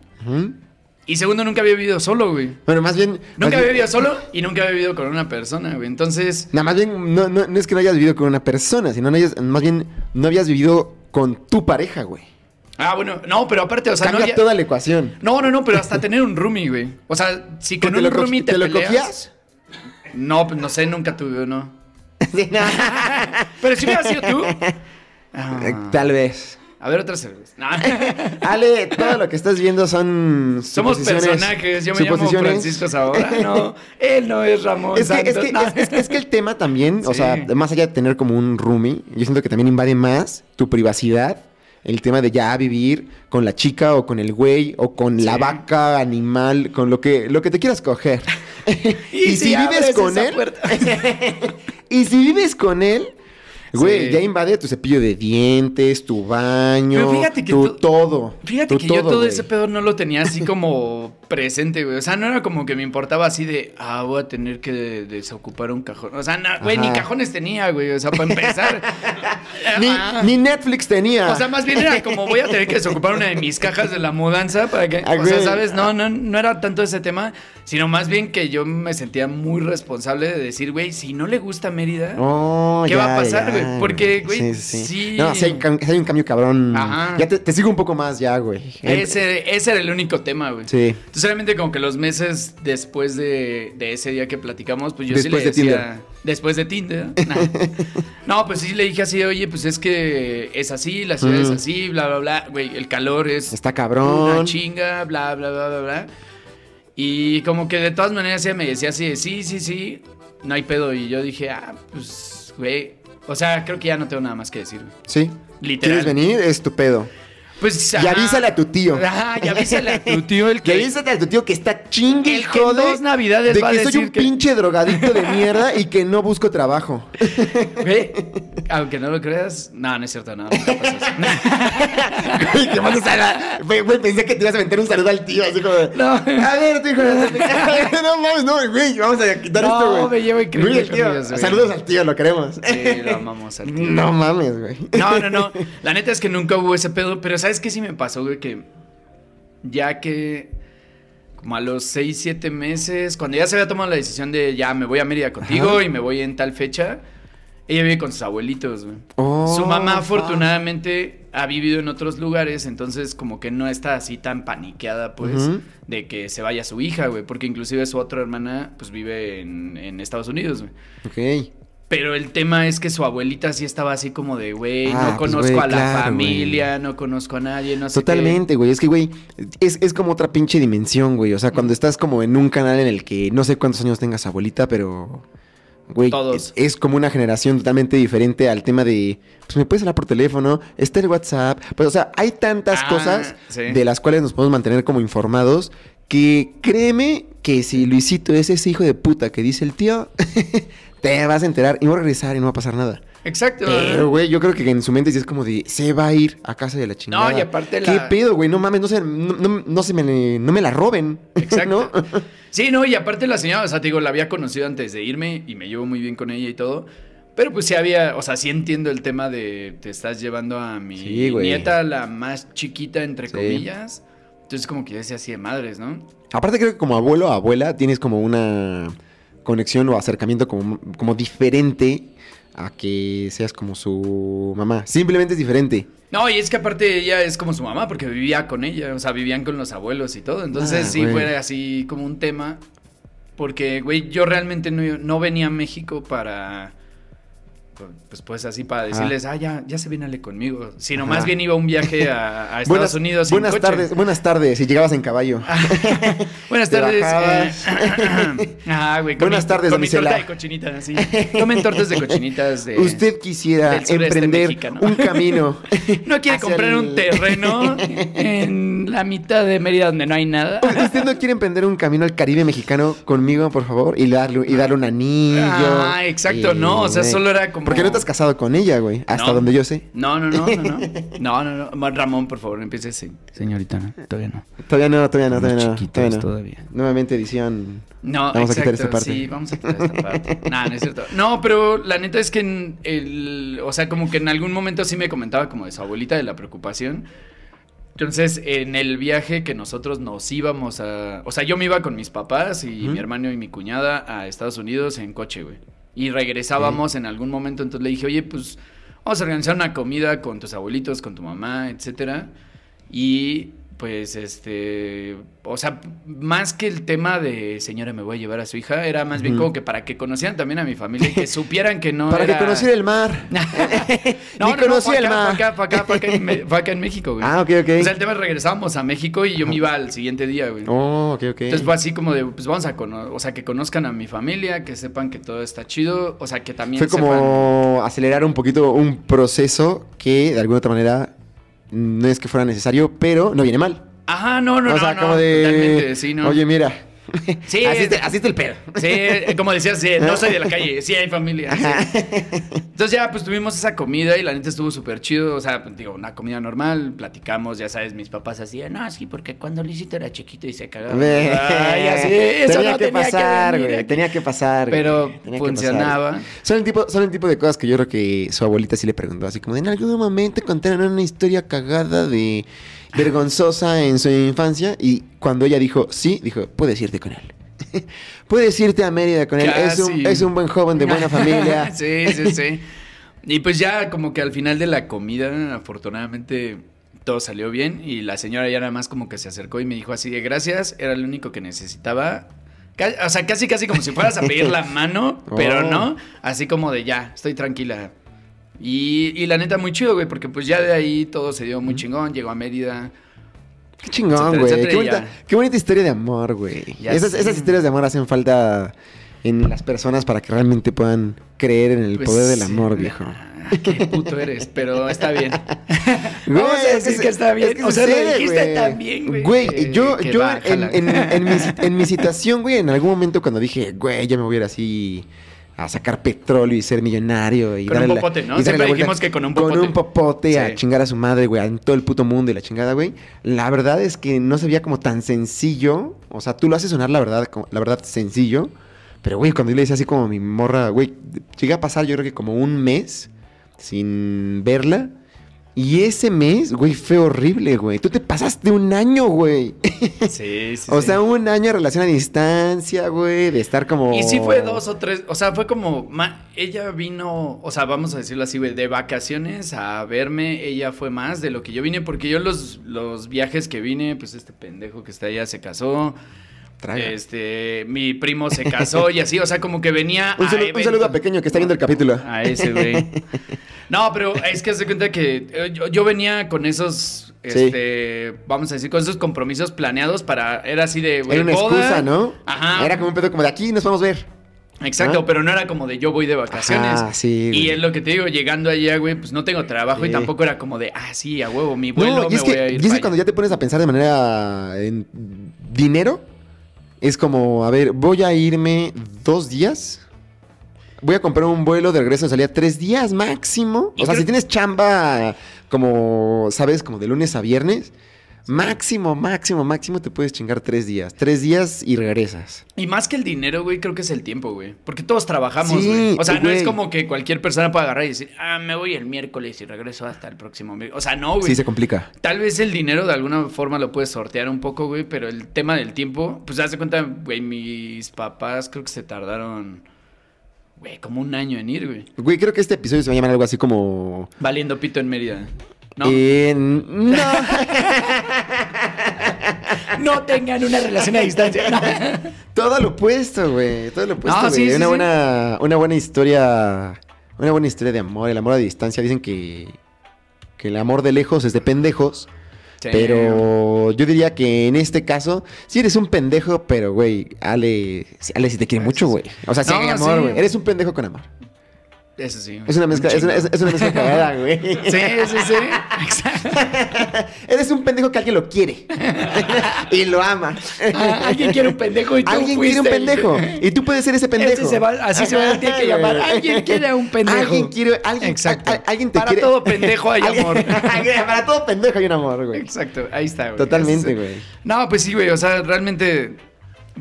S2: y segundo, nunca había vivido solo, güey.
S1: Bueno, más bien.
S2: Nunca había vivido solo y nunca había vivido con una persona, güey. Entonces.
S1: Nada, más bien, no, no, es que no hayas vivido con una persona, sino no hayas, más bien no habías vivido con tu pareja, güey.
S2: Ah, bueno, no, pero aparte, o sea,
S1: Cambia toda la ecuación.
S2: No, no, no, pero hasta tener un roomie, güey. O sea, si con un roomie te, ¿te lo cogías? No, pues no sé, nunca tuve uno. <laughs> <laughs> pero si hubieras sido tú.
S1: Tal vez.
S2: A ver, otra cerveza. <laughs>
S1: Ale, todo lo que estás viendo son.
S2: Somos personajes. Yo me llamo Francisco Sabora. No, <laughs> él no es Ramón.
S1: Es que, es, que, el tema también, o sea, más allá de tener como un roomie, yo siento que también invade más tu privacidad. El tema de ya vivir con la chica o con el güey o con la vaca, animal, con lo que, lo que te quieras coger. <laughs> y, si vives con él. y si vives con él, Güey, ya invade tu cepillo de dientes, tu baño, fíjate que tu, todo.
S2: Fíjate que yo todo ese pedo no lo tenía así como <laughs> presente, güey. O sea, no era como que me importaba así de, ah, voy a tener que desocupar un cajón. O sea, güey, ni cajones tenía, güey. O sea, para empezar. <laughs>
S1: ni, Netflix tenía.
S2: O sea, más bien era como, voy a tener que desocupar una de mis cajas de la mudanza para que. Ah, o sea, ¿sabes? No, no, no era tanto ese tema, sino más bien que yo me sentía muy responsable de decir, güey, si no le gusta Mérida, oh, ¿qué va a pasar, güey? Güey. Porque, güey, sí,
S1: No, sí hay, un cambio cabrón. Ajá. Ya te, sigo un poco más ya, güey.
S2: Ese, ese era el único tema, güey.
S1: Sí.
S2: Entonces, realmente como que los meses después de, de ese día que platicamos, pues yo sí le decía... Después de Tinder. <laughs> no, pues sí le dije así, oye, pues es que es así, la ciudad es así, bla, bla, bla. Güey, el calor es...
S1: Está cabrón.
S2: Una chinga, bla, bla, bla, bla, bla. Y como que de todas maneras ella me decía así, sí, sí, sí, no hay pedo. Y yo dije, ah, pues, güey. O sea, creo que ya no tengo nada más que decir.
S1: Sí. Literal. ¿Quieres venir? Es tu pedo.
S2: Pues,
S1: y avísale a tu tío.
S2: Ajá, y avísale a tu tío el <laughs> que.
S1: Y avísale a tu tío que está chingue
S2: el que dos navidades
S1: de que soy un pinche drogadicto de mierda y que no busco trabajo. <laughs>
S2: Güey, aunque no lo creas. No, no es cierto, no. <laughs>
S1: Güey, te mandas a Güey, pensé que te ibas a meter un saludo al tío, así como. No. A ver, tío, no mames, no, güey, vamos a quitar esto, güey.
S2: No, me llevo increíble.
S1: tío, Saludos al tío, lo queremos.
S2: Sí, lo amamos al tío.
S1: No mames, güey.
S2: No, no, no. La neta es que nunca hubo ese pedo, pero ¿sabes qué sí me pasó, güey? Que ya que como a los 6, 7 meses, cuando ya se había tomado la decisión de ya me voy a Mérida contigo y me voy en tal fecha, ella vive con sus abuelitos, güey.
S1: Oh,
S2: Su mamá afortunadamente ha vivido en otros lugares, entonces como que no está así tan paniqueada, pues, de que se vaya su hija, güey, porque inclusive su otra hermana, pues, vive en, en Estados Unidos, güey.
S1: Ok.
S2: Pero el tema es que su abuelita sí estaba así como de, güey, no ah, pues, conozco a la familia, no conozco a nadie, no sé
S1: Totalmente, güey. Es que, güey, es, es, como otra pinche dimensión, güey. O sea, cuando estás como en un canal en el que no sé cuántos años tengas abuelita, pero... Güey. Es, como una generación totalmente diferente al tema de, pues me puedes hablar por teléfono, está el WhatsApp. Pues, o sea, hay tantas ah, cosas de las cuales nos podemos mantener como informados que créeme que si Luisito es ese hijo de puta que dice el tío, <laughs> te vas a enterar y voy a regresar y no va a pasar nada.
S2: Exacto.
S1: Pero, güey, yo creo que en su mente sí es como de, se va a ir a casa de la chingada.
S2: No, y aparte
S1: la... ¿Qué pedo, güey? No mames, no se, no, se me, no me la roben. <laughs>
S2: Exacto. sí, no, y aparte la señora, o sea, te digo, la había conocido antes de irme y me llevo muy bien con ella y todo. Pero pues sí había, o sea, sí entiendo el tema de te estás llevando a mi nieta, la más chiquita, entre comillas. Entonces como que yo decía así de madres, ¿no?
S1: Aparte creo que como abuelo o abuela tienes como una conexión o acercamiento como, como diferente a que seas como su mamá. Simplemente es diferente.
S2: No, y es que aparte ella es como su mamá porque vivía con ella, o sea, vivían con los abuelos y todo. Entonces ah, sí fue así como un tema. Porque, güey, yo realmente no, no venía a México para pues, pues así para decirles, ah, ya, ya se viene conmigo. Sino más bien iba un viaje a, <laughs> Estados Unidos.
S1: Buenas tardes, buenas tardes, y llegabas en caballo. <laughs>
S2: buenas tardes. Eh, <coughs> ah, güey,
S1: buenas tardes,
S2: con mi torta de cochinitas, así. Tomen tortas de cochinitas de.
S1: Usted quisiera emprender un camino. <laughs>
S2: no quiere comprar un terreno en la mitad de Mérida donde no hay nada.
S1: Usted no quiere emprender un camino al Caribe mexicano conmigo, por favor, y darle, y darle un anillo.
S2: Ah, exacto, no. O sea, solo era como
S1: ¿Por qué no te has casado con ella, güey? Hasta donde yo sé.
S2: No, no, no, no, no. <laughs> No, no, no. Ramón, por favor, empiece así.
S4: Señorita, no, todavía no.
S1: Todavía no, todavía no, todavía no.
S4: Chiquitos todavía.
S1: Nuevamente edición.
S2: No, vamos a quitar esta parte. Sí, vamos a quitar esta parte. <laughs> no, no es cierto. No, pero la neta es que en el, o sea, como que en algún momento sí me comentaba como de su abuelita de la preocupación. Entonces, en el viaje que nosotros nos íbamos a, o sea, yo me iba con mis papás y mi hermano y mi cuñada a Estados Unidos en coche, güey y regresábamos en algún momento, entonces le dije, oye, pues vamos a organizar una comida con tus abuelitos, con tu mamá, etcétera. Y pues este, o sea, más que el tema de señora me voy a llevar a su hija, era más bien como que para que conocieran también a mi familia y que <laughs> supieran que no
S1: Para que conociera el mar. <laughs>
S2: no, no, conocía el mar. Fue acá, fue acá, fue acá, en, México, güey.
S1: Ah, ok, ok.
S2: O sea, el tema es regresamos a México y yo me iba al siguiente día, güey.
S1: Oh, ok, ok.
S2: Entonces fue así como de, pues vamos a conocer, o sea, que conozcan a mi familia, que sepan que todo está chido, o sea, que también
S1: Fue como acelerar un poquito un proceso que de alguna otra manera no es que fuera necesario, pero no viene mal.
S2: Ajá, no, no,
S1: o sea, como de... sí, ¿no? Oye, mira,
S2: Sí, <laughs> así,
S1: está, el pedo.
S2: Sí, como decías, no soy de la calle, sí hay familia. Entonces ya pues tuvimos esa comida y la neta estuvo súper chido. O sea, digo, una comida normal, platicamos, ya sabes, mis papás hacían, no, sí, porque cuando Luisito era chiquito y se cagaba. Ay, así, eso
S1: tenía que pasar, güey. Tenía que pasar.
S2: Pero funcionaba.
S1: Son el, tipo, son el tipo de cosas que yo creo que su abuelita sí le preguntó, así como, en algún momento contaron una historia cagada de vergonzosa en su infancia y cuando ella dijo sí, dijo, puedes irte con él. <laughs> puedes irte a Mérida con él. Es un, es un, buen joven de buena familia. <laughs>
S2: sí, sí, sí. Y pues ya como que al final de la comida, afortunadamente todo salió bien y la señora ya nada más como que se acercó y me dijo así de gracias, era lo único que necesitaba. O sea, casi casi como si fueras a pedir la <laughs> mano, pero
S1: Oh.
S2: no, así como de ya, estoy tranquila. Y, y la neta muy chido, güey, porque pues ya de ahí todo se dio muy chingón, llegó a Mérida.
S1: Qué chingón, güey. Qué, bonita,
S2: ya.
S1: qué bonita historia de amor, güey. Esas, esas historias de amor hacen falta en las personas para que realmente puedan creer en el
S2: Pues,
S1: poder del amor, viejo.
S2: ah, Qué puto eres, pero está bien.
S1: Güey, <laughs>
S2: Vamos a decir
S1: que-
S2: que está bien.
S1: es que
S2: o sea, lo
S1: sucede,
S2: dijiste
S1: güey.
S2: tan bien, güey.
S1: Güey, yo,
S2: que
S1: yo
S2: va,
S1: en,
S2: jala.
S1: en- en mi, en mi situación, güey, en algún momento cuando dije, güey, ya me voy a ir así a sacar petróleo y ser millonario y
S2: Con
S1: darle
S2: un
S1: la-
S2: popote, ¿no?
S1: y
S2: Siempre dijimos que con un
S1: Con
S2: popote.
S1: un popote a chingar a su madre, güey, en todo el puto mundo y la chingada, güey. La verdad es que no se veía como tan sencillo. O sea, tú lo haces sonar la verdad, la verdad sencillo. Pero, güey, cuando yo le decía así como mi morra, güey, llegué a pasar yo creo que como un mes sin verla. Y ese mes, güey, fue horrible, güey. Tú te pasaste un año, güey.
S2: Sí, sí. <laughs>
S1: o
S2: sí.
S1: sea, un año de relación a distancia, güey, de estar como...
S2: Y sí fue dos o tres, o sea, fue como, ma- ella vino, o sea, vamos a decirlo así, güey, de vacaciones a verme, ella fue más de lo que yo vine, porque yo los, los viajes que vine, pues este pendejo que está allá se casó,
S1: Traga.
S2: este, mi primo se casó y así, o sea, como que venía
S1: Un, saludo, un
S2: eventos-
S1: saludo a Pequeño que está viendo el capítulo.
S2: A ese, güey. <laughs> No, pero es que se cuenta que eh, yo, yo venía con esos,
S1: Sí.
S2: este, vamos a decir, con esos compromisos planeados para, era así de,
S1: Era una
S2: boda.
S1: excusa, ¿no?
S2: Ajá.
S1: Era como un pedo como de aquí nos vamos a ver.
S2: Exacto,
S1: ¿Ah?
S2: pero no era como de yo voy de vacaciones.
S1: Ah, sí, güey.
S2: Y es lo que te digo, llegando allá, güey, pues no tengo trabajo y tampoco era como de, ah, sí, a huevo, mi vuelo,
S1: No, y
S2: me
S1: es
S2: voy
S1: que,
S2: a
S1: y
S2: ir.
S1: es que
S2: para
S1: cuando
S2: allá".
S1: ya te pones a pensar de manera en dinero, es como, a ver, voy a irme dos días. Voy a comprar un vuelo de regreso de salida tres días máximo. O sea, si tienes chamba como, ¿sabes? Como de lunes a viernes. Máximo, máximo, máximo te puedes chingar tres días. Tres días y regresas.
S2: Y más que el dinero, güey, creo que es el tiempo, güey. Porque todos trabajamos,
S1: Sí,
S2: güey. O sea, no es como que cualquier persona pueda agarrar y decir, ah, me voy el miércoles y regreso hasta el próximo miércoles. O sea, no, güey.
S1: Sí, se complica.
S2: Tal vez el dinero de alguna forma lo puedes sortear un poco, güey, pero el tema del tiempo, pues haz de cuenta, güey, mis papás creo que se tardaron, güey, como un año en ir, güey.
S1: Güey, creo que este episodio se va a llamar algo así como...
S2: Valiendo pito en Mérida. ¿No?
S1: Eh, no. <laughs>
S2: no tengan una relación a distancia. <laughs>
S1: Todo lo opuesto, güey. Todo lo opuesto,
S2: No,
S1: güey.
S2: sí,
S1: una
S2: sí.
S1: buena, una buena historia. Una buena historia de amor. El amor a distancia. Dicen que, que el amor de lejos es de pendejos.
S2: Sí.
S1: Pero yo diría que en este caso, sí eres un pendejo, pero güey, Ale, Ale sí te quiere mucho, güey. O sea, sí
S2: No,
S1: hay amor, güey. Eres un pendejo con amor.
S2: Eso sí.
S1: Es una mezcla,
S2: un
S1: es una, es, es una mezcla cagada, güey. <laughs>
S2: Sí, sí, sí. Exacto.
S1: Eres un pendejo que alguien lo quiere. <laughs> y lo ama.
S2: Ah, alguien quiere un pendejo y tú
S1: Alguien quiere un
S2: el-
S1: pendejo. Y tú puedes ser ese pendejo.
S2: Ese se va- así se va a tener que llamar. Alguien quiere a un pendejo.
S1: Alguien quiere. Alguien,
S2: Exacto.
S1: a- a- alguien te
S2: Para
S1: quiere.
S2: todo pendejo hay amor. <laughs>
S1: Para todo pendejo hay un amor, güey.
S2: Exacto, ahí está, güey.
S1: Totalmente, güey.
S2: No, pues sí, güey, o sea, realmente,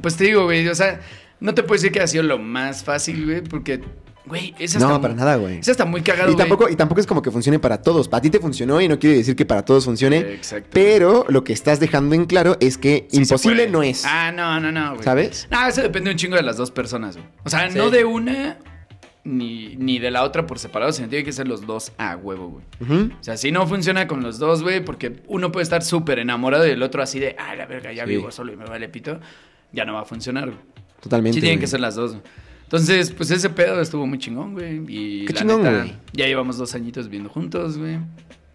S2: pues te digo, güey, o sea, no te puedo decir que ha sido lo más fácil, güey, porque, güey.
S1: No, para nada, güey.
S2: Es hasta muy cagado,
S1: Y
S2: güey.
S1: tampoco, y tampoco es como que funcione para todos. Para ti te funcionó y no quiere decir que para todos funcione.
S2: Exacto.
S1: Pero lo que estás dejando en claro es que
S2: Sí
S1: imposible no es.
S2: Ah, no, no, no, güey.
S1: ¿Sabes?
S2: No, eso depende un chingo de las dos personas, güey. O sea,
S1: Sí.
S2: no de una ni, ni de la otra por separado, sino tiene que ser los dos a huevo, güey. O sea, si no funciona con los dos, güey, porque uno puede estar súper enamorado y el otro así de, ah, la verga, ya
S1: Sí.
S2: vivo solo y me vale pito, ya no va a funcionar, güey.
S1: Totalmente.
S2: Sí, tienen
S1: güey.
S2: que ser las dos. güey. Entonces, pues ese pedo estuvo muy chingón, güey. Y
S1: Qué
S2: la
S1: chingón,
S2: neta,
S1: güey.
S2: ya llevamos dos añitos viviendo juntos, güey.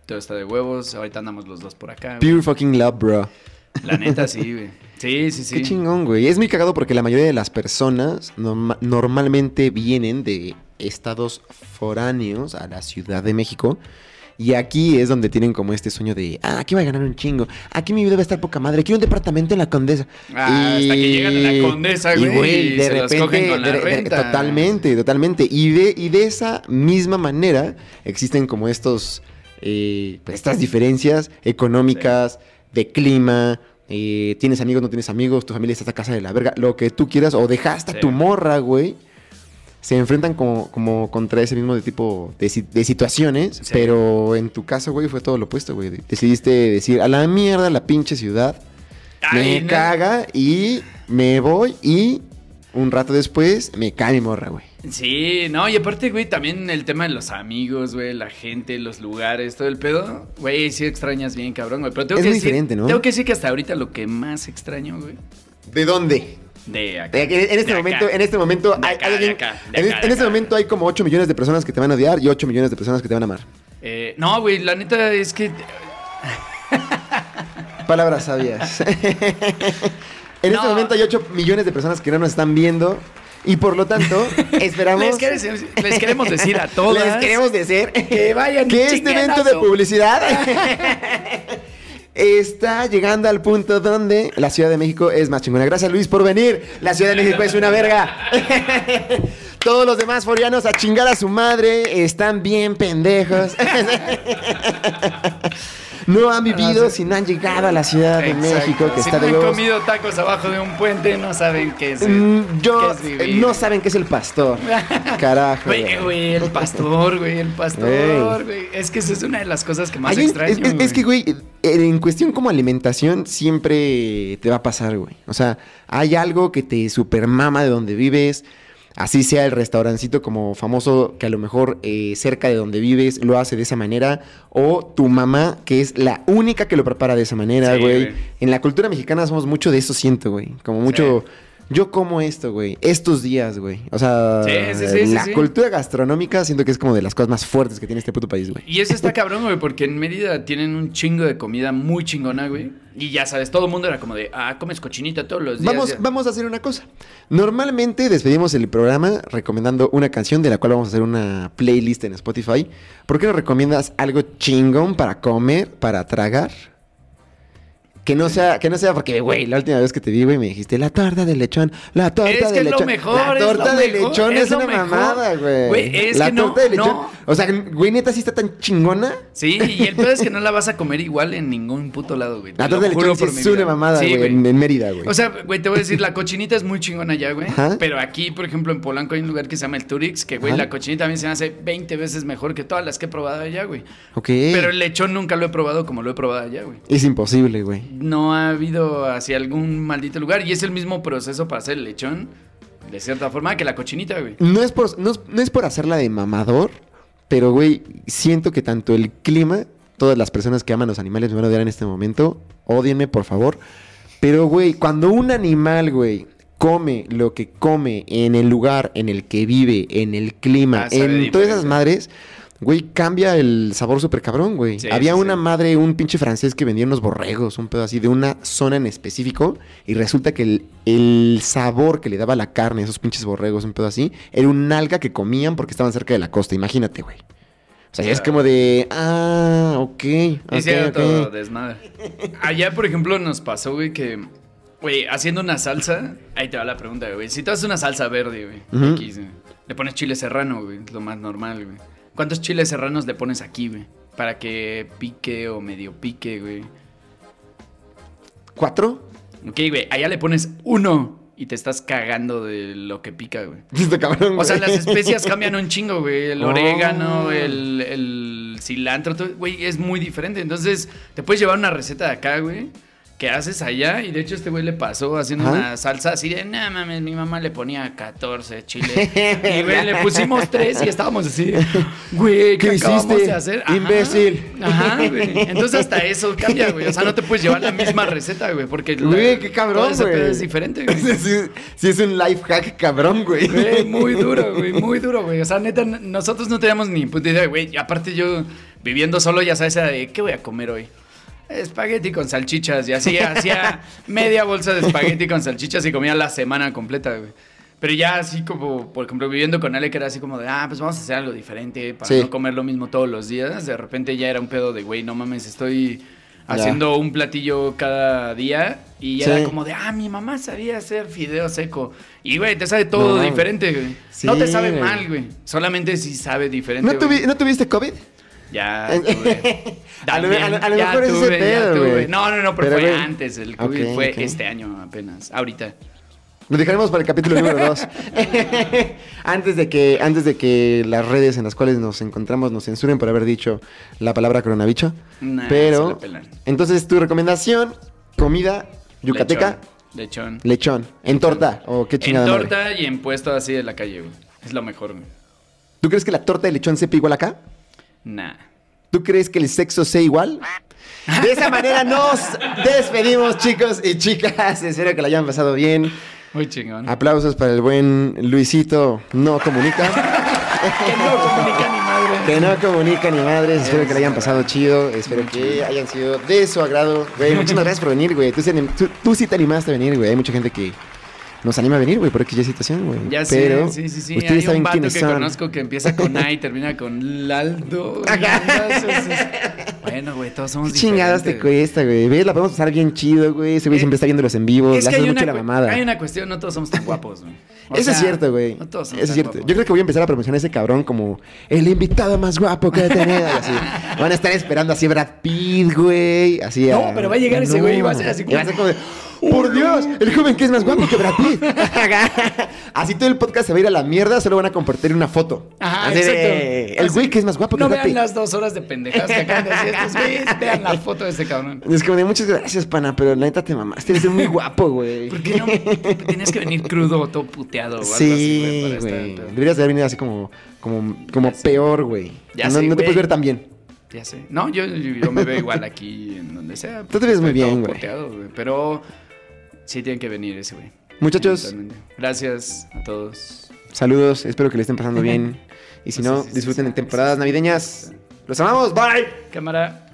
S2: Todo está de huevos. Ahorita andamos los dos por acá. güey.
S1: Pure fucking love, bro.
S2: La neta, sí, güey. <laughs> Sí, sí, sí.
S1: Qué chingón, güey. Es muy cagado porque la mayoría de las personas norma- normalmente vienen de estados foráneos a la Ciudad de México. Y aquí es donde tienen como este sueño de, ah, aquí voy a ganar un chingo. Aquí mi vida va a estar poca madre. Quiero un departamento en la Condesa.
S2: Ah, hasta que llegan a la Condesa,
S1: y,
S2: güey, y se los cogen con la
S1: de- de-. Totalmente, totalmente. Y de, y de esa misma manera existen como estos, eh, pues, estas diferencias económicas, de clima. eh, tienes amigos, no tienes amigos, tu familia está a casa de la verga, lo que tú quieras, o dejaste a
S2: Sí.
S1: tu morra, güey. Se enfrentan como, como contra ese mismo de tipo de, de situaciones,
S2: Sí.
S1: pero en tu caso, güey, fue todo lo opuesto, güey. Decidiste decir, a la mierda la pinche ciudad,
S2: Ay,
S1: me
S2: no.
S1: caga y me voy y un rato después, me cae mi morra, güey.
S2: Sí, no, y aparte, güey, también el tema de los amigos, güey, la gente, los lugares, todo el pedo. Güey, sí extrañas bien, cabrón, güey. Pero tengo
S1: Es
S2: que
S1: muy
S2: decir,
S1: diferente, ¿no?
S2: Tengo que decir que hasta ahorita lo que más extraño, güey,
S1: ¿De dónde?
S2: De acá.
S1: De en este
S2: de
S1: momento,
S2: acá.
S1: en este momento,
S2: De
S1: hay,
S2: acá,
S1: hay
S2: de
S1: alguien-
S2: acá, de
S1: en,
S2: acá,
S1: en
S2: de
S1: este
S2: acá.
S1: momento hay como 8 millones de personas que te van a odiar y 8 millones de personas que te van a amar.
S2: Eh, no, güey, la neta es que. <laughs>
S1: Palabras sabias. <laughs> en este momento hay 8 millones de personas que no nos están viendo y por lo tanto <laughs> esperamos...
S2: Les, queremos- les queremos decir a todas.
S1: Les queremos decir
S2: que vayan
S1: que este evento de publicidad está llegando al punto donde la Ciudad de México es más chingona. Gracias Luis por venir. La Ciudad de México es una verga. <laughs> Todos los demás forianos a chingar a su madre están bien pendejos. <laughs> No han vivido si no han llegado a la Ciudad de
S2: Exacto.
S1: México, que
S2: si
S1: está
S2: no han comido tacos abajo de un puente, no saben qué es.
S1: Mm, Yo,
S2: qué es vivir.
S1: no saben qué es el pastor. <laughs> Carajo.
S2: Güey,
S1: güey.
S2: el pastor, güey, el pastor, güey. Es que esa es una de las cosas que más
S1: Hay un-
S2: extraño.
S1: es, es- es que, güey, en cuestión como alimentación siempre te va a pasar, güey. O sea, hay algo que te supermama de donde vives. Así sea el restaurancito como famoso que a lo mejor eh, cerca de donde vives lo hace de esa manera. O tu mamá, que es la única que lo prepara de esa manera, güey. En la cultura mexicana somos mucho de eso, siento, güey. Como mucho... Yo como esto, güey. Estos días, güey. O sea,
S2: Sí, sí, sí,
S1: la cultura gastronómica siento que es como de las cosas más fuertes que tiene este puto país, güey.
S2: Y eso está cabrón, güey, porque en Mérida tienen un chingo de comida muy chingona, güey. Y ya sabes, todo el mundo era como de, ah, comes cochinita todos los días.
S1: Vamos,
S2: Ya.
S1: vamos a hacer una cosa. Normalmente despedimos el programa recomendando una canción de la cual vamos a hacer una playlist en Spotify. ¿Por qué no recomiendas algo chingón para comer, para tragar? Que no sea, que no sea porque, güey, la última vez que te vi, güey, me dijiste la torta de lechón, la torta
S2: Es que
S1: de
S2: es lo
S1: lechón.
S2: mejor,
S1: la
S2: es
S1: torta
S2: lo
S1: de
S2: mejor,
S1: lechón
S2: es
S1: es, una
S2: mejor.
S1: mamada, güey.
S2: Güey, es
S1: la
S2: que no,
S1: torta de lechón.
S2: no.
S1: O sea, güey, neta sí está tan chingona.
S2: Sí, y el pedo es que no la vas a comer igual en ningún puto lado, güey.
S1: La torta de lechón sí es una mamada,
S2: Sí,
S1: güey, en, en Mérida, güey.
S2: O sea, güey, te voy a decir, la cochinita es muy chingona allá, güey. Pero aquí, por ejemplo, en Polanco hay un lugar que se llama el Turix, que, güey, la cochinita mí se me hace 20 veces mejor que todas las que he probado allá, güey.
S1: ok.
S2: Pero el lechón nunca lo he probado como lo he probado allá, güey.
S1: Es imposible, güey.
S2: No ha habido hacia algún maldito lugar y es el mismo proceso para hacer el lechón, de cierta forma, que la cochinita, güey.
S1: No es por, no, es- no es por hacerla de mamador, pero, güey, siento que tanto el clima, todas las personas que aman los animales me van a odiar en este momento, odienme, por favor. Pero, güey, cuando un animal, güey, come lo que come en el lugar en el que vive, en el clima,
S2: Ah,
S1: en todas esas madres, güey, cambia el sabor súper cabrón, güey.
S2: Sí,
S1: Había
S2: sí,
S1: una
S2: sí.
S1: madre, un pinche francés que vendía unos borregos, un pedo así, de una zona en específico, y resulta que el, el sabor que le daba la carne a esos pinches borregos, un pedo así, era un alga que comían porque estaban cerca de la costa, imagínate, güey. O sea, ya es como de, ah, ok, ok,
S2: Hicieron
S1: ok.
S2: todo desmadre. Allá, por ejemplo, nos pasó, güey, que, güey, haciendo una salsa, ahí te va la pregunta, güey. Si tú haces una salsa verde, güey, aquí, sí, le pones chile serrano, güey, es lo más normal, güey. ¿Cuántos chiles serranos le pones aquí, güey? Para que pique o medio pique, güey.
S1: ¿Cuatro?
S2: Ok, güey, allá le pones uno y te estás cagando de lo que pica, güey. <laughs>
S1: Cabrón,
S2: O sea,
S1: güey.
S2: las especias <laughs> cambian un chingo, güey. El
S1: Oh.
S2: orégano, el, el cilantro, todo, güey, es muy diferente. Entonces, te puedes llevar una receta de acá, güey, que haces allá. Y de hecho, este güey le pasó haciendo una salsa así de, no mames, mi mamá le ponía 14 chiles. <laughs> y, güey, le pusimos tres y estábamos así, güey, ¿qué,
S1: ¿Qué hiciste,
S2: de hacer? Ajá.
S1: imbécil?
S2: Ajá, güey. Entonces, hasta eso cambia, güey. O sea, no te puedes llevar la misma receta, güey, porque la-
S1: Güey, qué cabrón,
S2: todo ese
S1: güey.
S2: pedo es diferente, güey. <laughs>
S1: sí, sí es un life hack cabrón, güey.
S2: Güey, muy duro, güey, muy duro, güey. O sea, neta, nosotros no teníamos ni puta idea, güey. Y aparte yo, viviendo solo, ya sabes, ¿qué voy a comer hoy? Espagueti con salchichas. Y así, hacía <laughs> media bolsa de espagueti con salchichas y comía la semana completa, güey. Pero ya así como, por ejemplo, viviendo con Ale, que era así como de, ah, pues vamos a hacer algo diferente para
S1: Sí.
S2: no comer lo mismo todos los días. De repente ya era un pedo de, güey, no mames, estoy
S1: Ya.
S2: haciendo un platillo cada día. Y ya
S1: Sí.
S2: era como de, ah, mi mamá sabía hacer fideo seco. Y, güey, te sabe todo
S1: No,
S2: diferente, güey.
S1: Sí,
S2: no te sabe
S1: güey.
S2: mal, güey. Solamente si sabe diferente.
S1: ¿No,
S2: güey.
S1: tuvi- ¿No tuviste COVID?
S2: Ya tuve. <laughs>
S1: A lo-
S2: También,
S1: a lo- a lo
S2: ya
S1: mejor ese
S2: tuve, ya
S1: pedo,
S2: tuve. No, no, no, pero,
S1: Pero,
S2: fue antes. El COVID fue este año apenas. Ahorita.
S1: Lo dejaremos para el capítulo número 2. <laughs> antes, de que, antes de que las redes en las cuales nos encontramos nos censuren por haber dicho la palabra coronavicho.
S2: Nah,
S1: Pero, entonces tu recomendación, comida yucateca,
S2: Lechón. Lechón.
S1: Lechón. ¿En torta? ¿O qué
S2: En
S1: chingada madre?
S2: torta y en puesto así de la calle, güey. Es lo mejor, güey.
S1: ¿Tú crees que la torta de lechón sepa igual acá?
S2: Nah.
S1: ¿Tú crees que el sexo sea igual? De esa manera nos despedimos, chicos y chicas. Espero que la hayan pasado bien.
S2: Muy chingón.
S1: Aplausos para el buen Luisito. No comunica.
S2: Que no comunica ni madre.
S1: Que no comunica ni madres. Espero que la hayan pasado chido. Espero que hayan sido de su agrado. Güey, muchísimas gracias por venir, güey. Tú, tú- tú sí te animaste a venir, güey. Hay mucha gente que nos anima a venir, güey, por aquella situación, güey.
S2: Ya
S1: Pero
S2: sé, sí, sí, sí.
S1: Ustedes
S2: Hay
S1: saben
S2: un vato
S1: quiénes
S2: que
S1: son.
S2: conozco que empieza con A y termina con Laldo. <laughs> bueno, güey, todos somos
S1: ¿Qué chingadas te
S2: diferentes.
S1: cuesta, güey? ¿Ves? La podemos pasar bien chido, güey. Ese güey
S2: Eh,
S1: siempre está viéndolos en vivo.
S2: Es
S1: le
S2: que
S1: hace
S2: hay
S1: mucho
S2: una,
S1: la
S2: cu-
S1: mamada.
S2: hay una cuestión, no todos somos tan guapos, güey. O
S1: Eso
S2: sea,
S1: es cierto, güey.
S2: No todos somos
S1: Eso es
S2: tan
S1: cierto.
S2: guapos.
S1: Yo creo que voy a empezar a promocionar a ese cabrón como el invitado más guapo que he tenido. y así. Van a estar esperando así Brad Pitt, güey. Así
S2: No,
S1: a-
S2: pero va a llegar ese güey y va a ser así
S1: Y va a ser como de, Por Dios, el joven que es más guapo que Brad Pitt. <laughs> así todo el podcast se va a ir a la mierda, solo van a compartir una foto.
S2: Ajá,
S1: Así de. El güey que es más guapo
S2: No
S1: que Brad
S2: vean
S1: Pitt.
S2: las dos horas de pendejadas que acaban de decir estos güeyes. Vean la foto de ese cabrón.
S1: Es como de muchas gracias, pana, pero la neta te mamaste. Tienes que ser muy guapo, güey.
S2: ¿Por qué no tienes que venir crudo o todo puteado o algo así,
S1: Sí,
S2: estar
S1: güey. Deberías de haber venido así como, como, como
S2: Ya
S1: peor, güey.
S2: Ya
S1: no
S2: sé,
S1: no te puedes ver tan bien.
S2: Ya sé. No, yo, yo, yo me veo igual aquí, en donde sea.
S1: Tú te ves muy bien, güey.
S2: Pero sí tienen que venir ese güey.
S1: Muchachos.
S2: Gracias a todos.
S1: saludos. Espero que le estén pasando <laughs> bien. Y si
S2: No
S1: disfruten en temporadas navideñas. Los amamos. Bye.
S2: Cámara.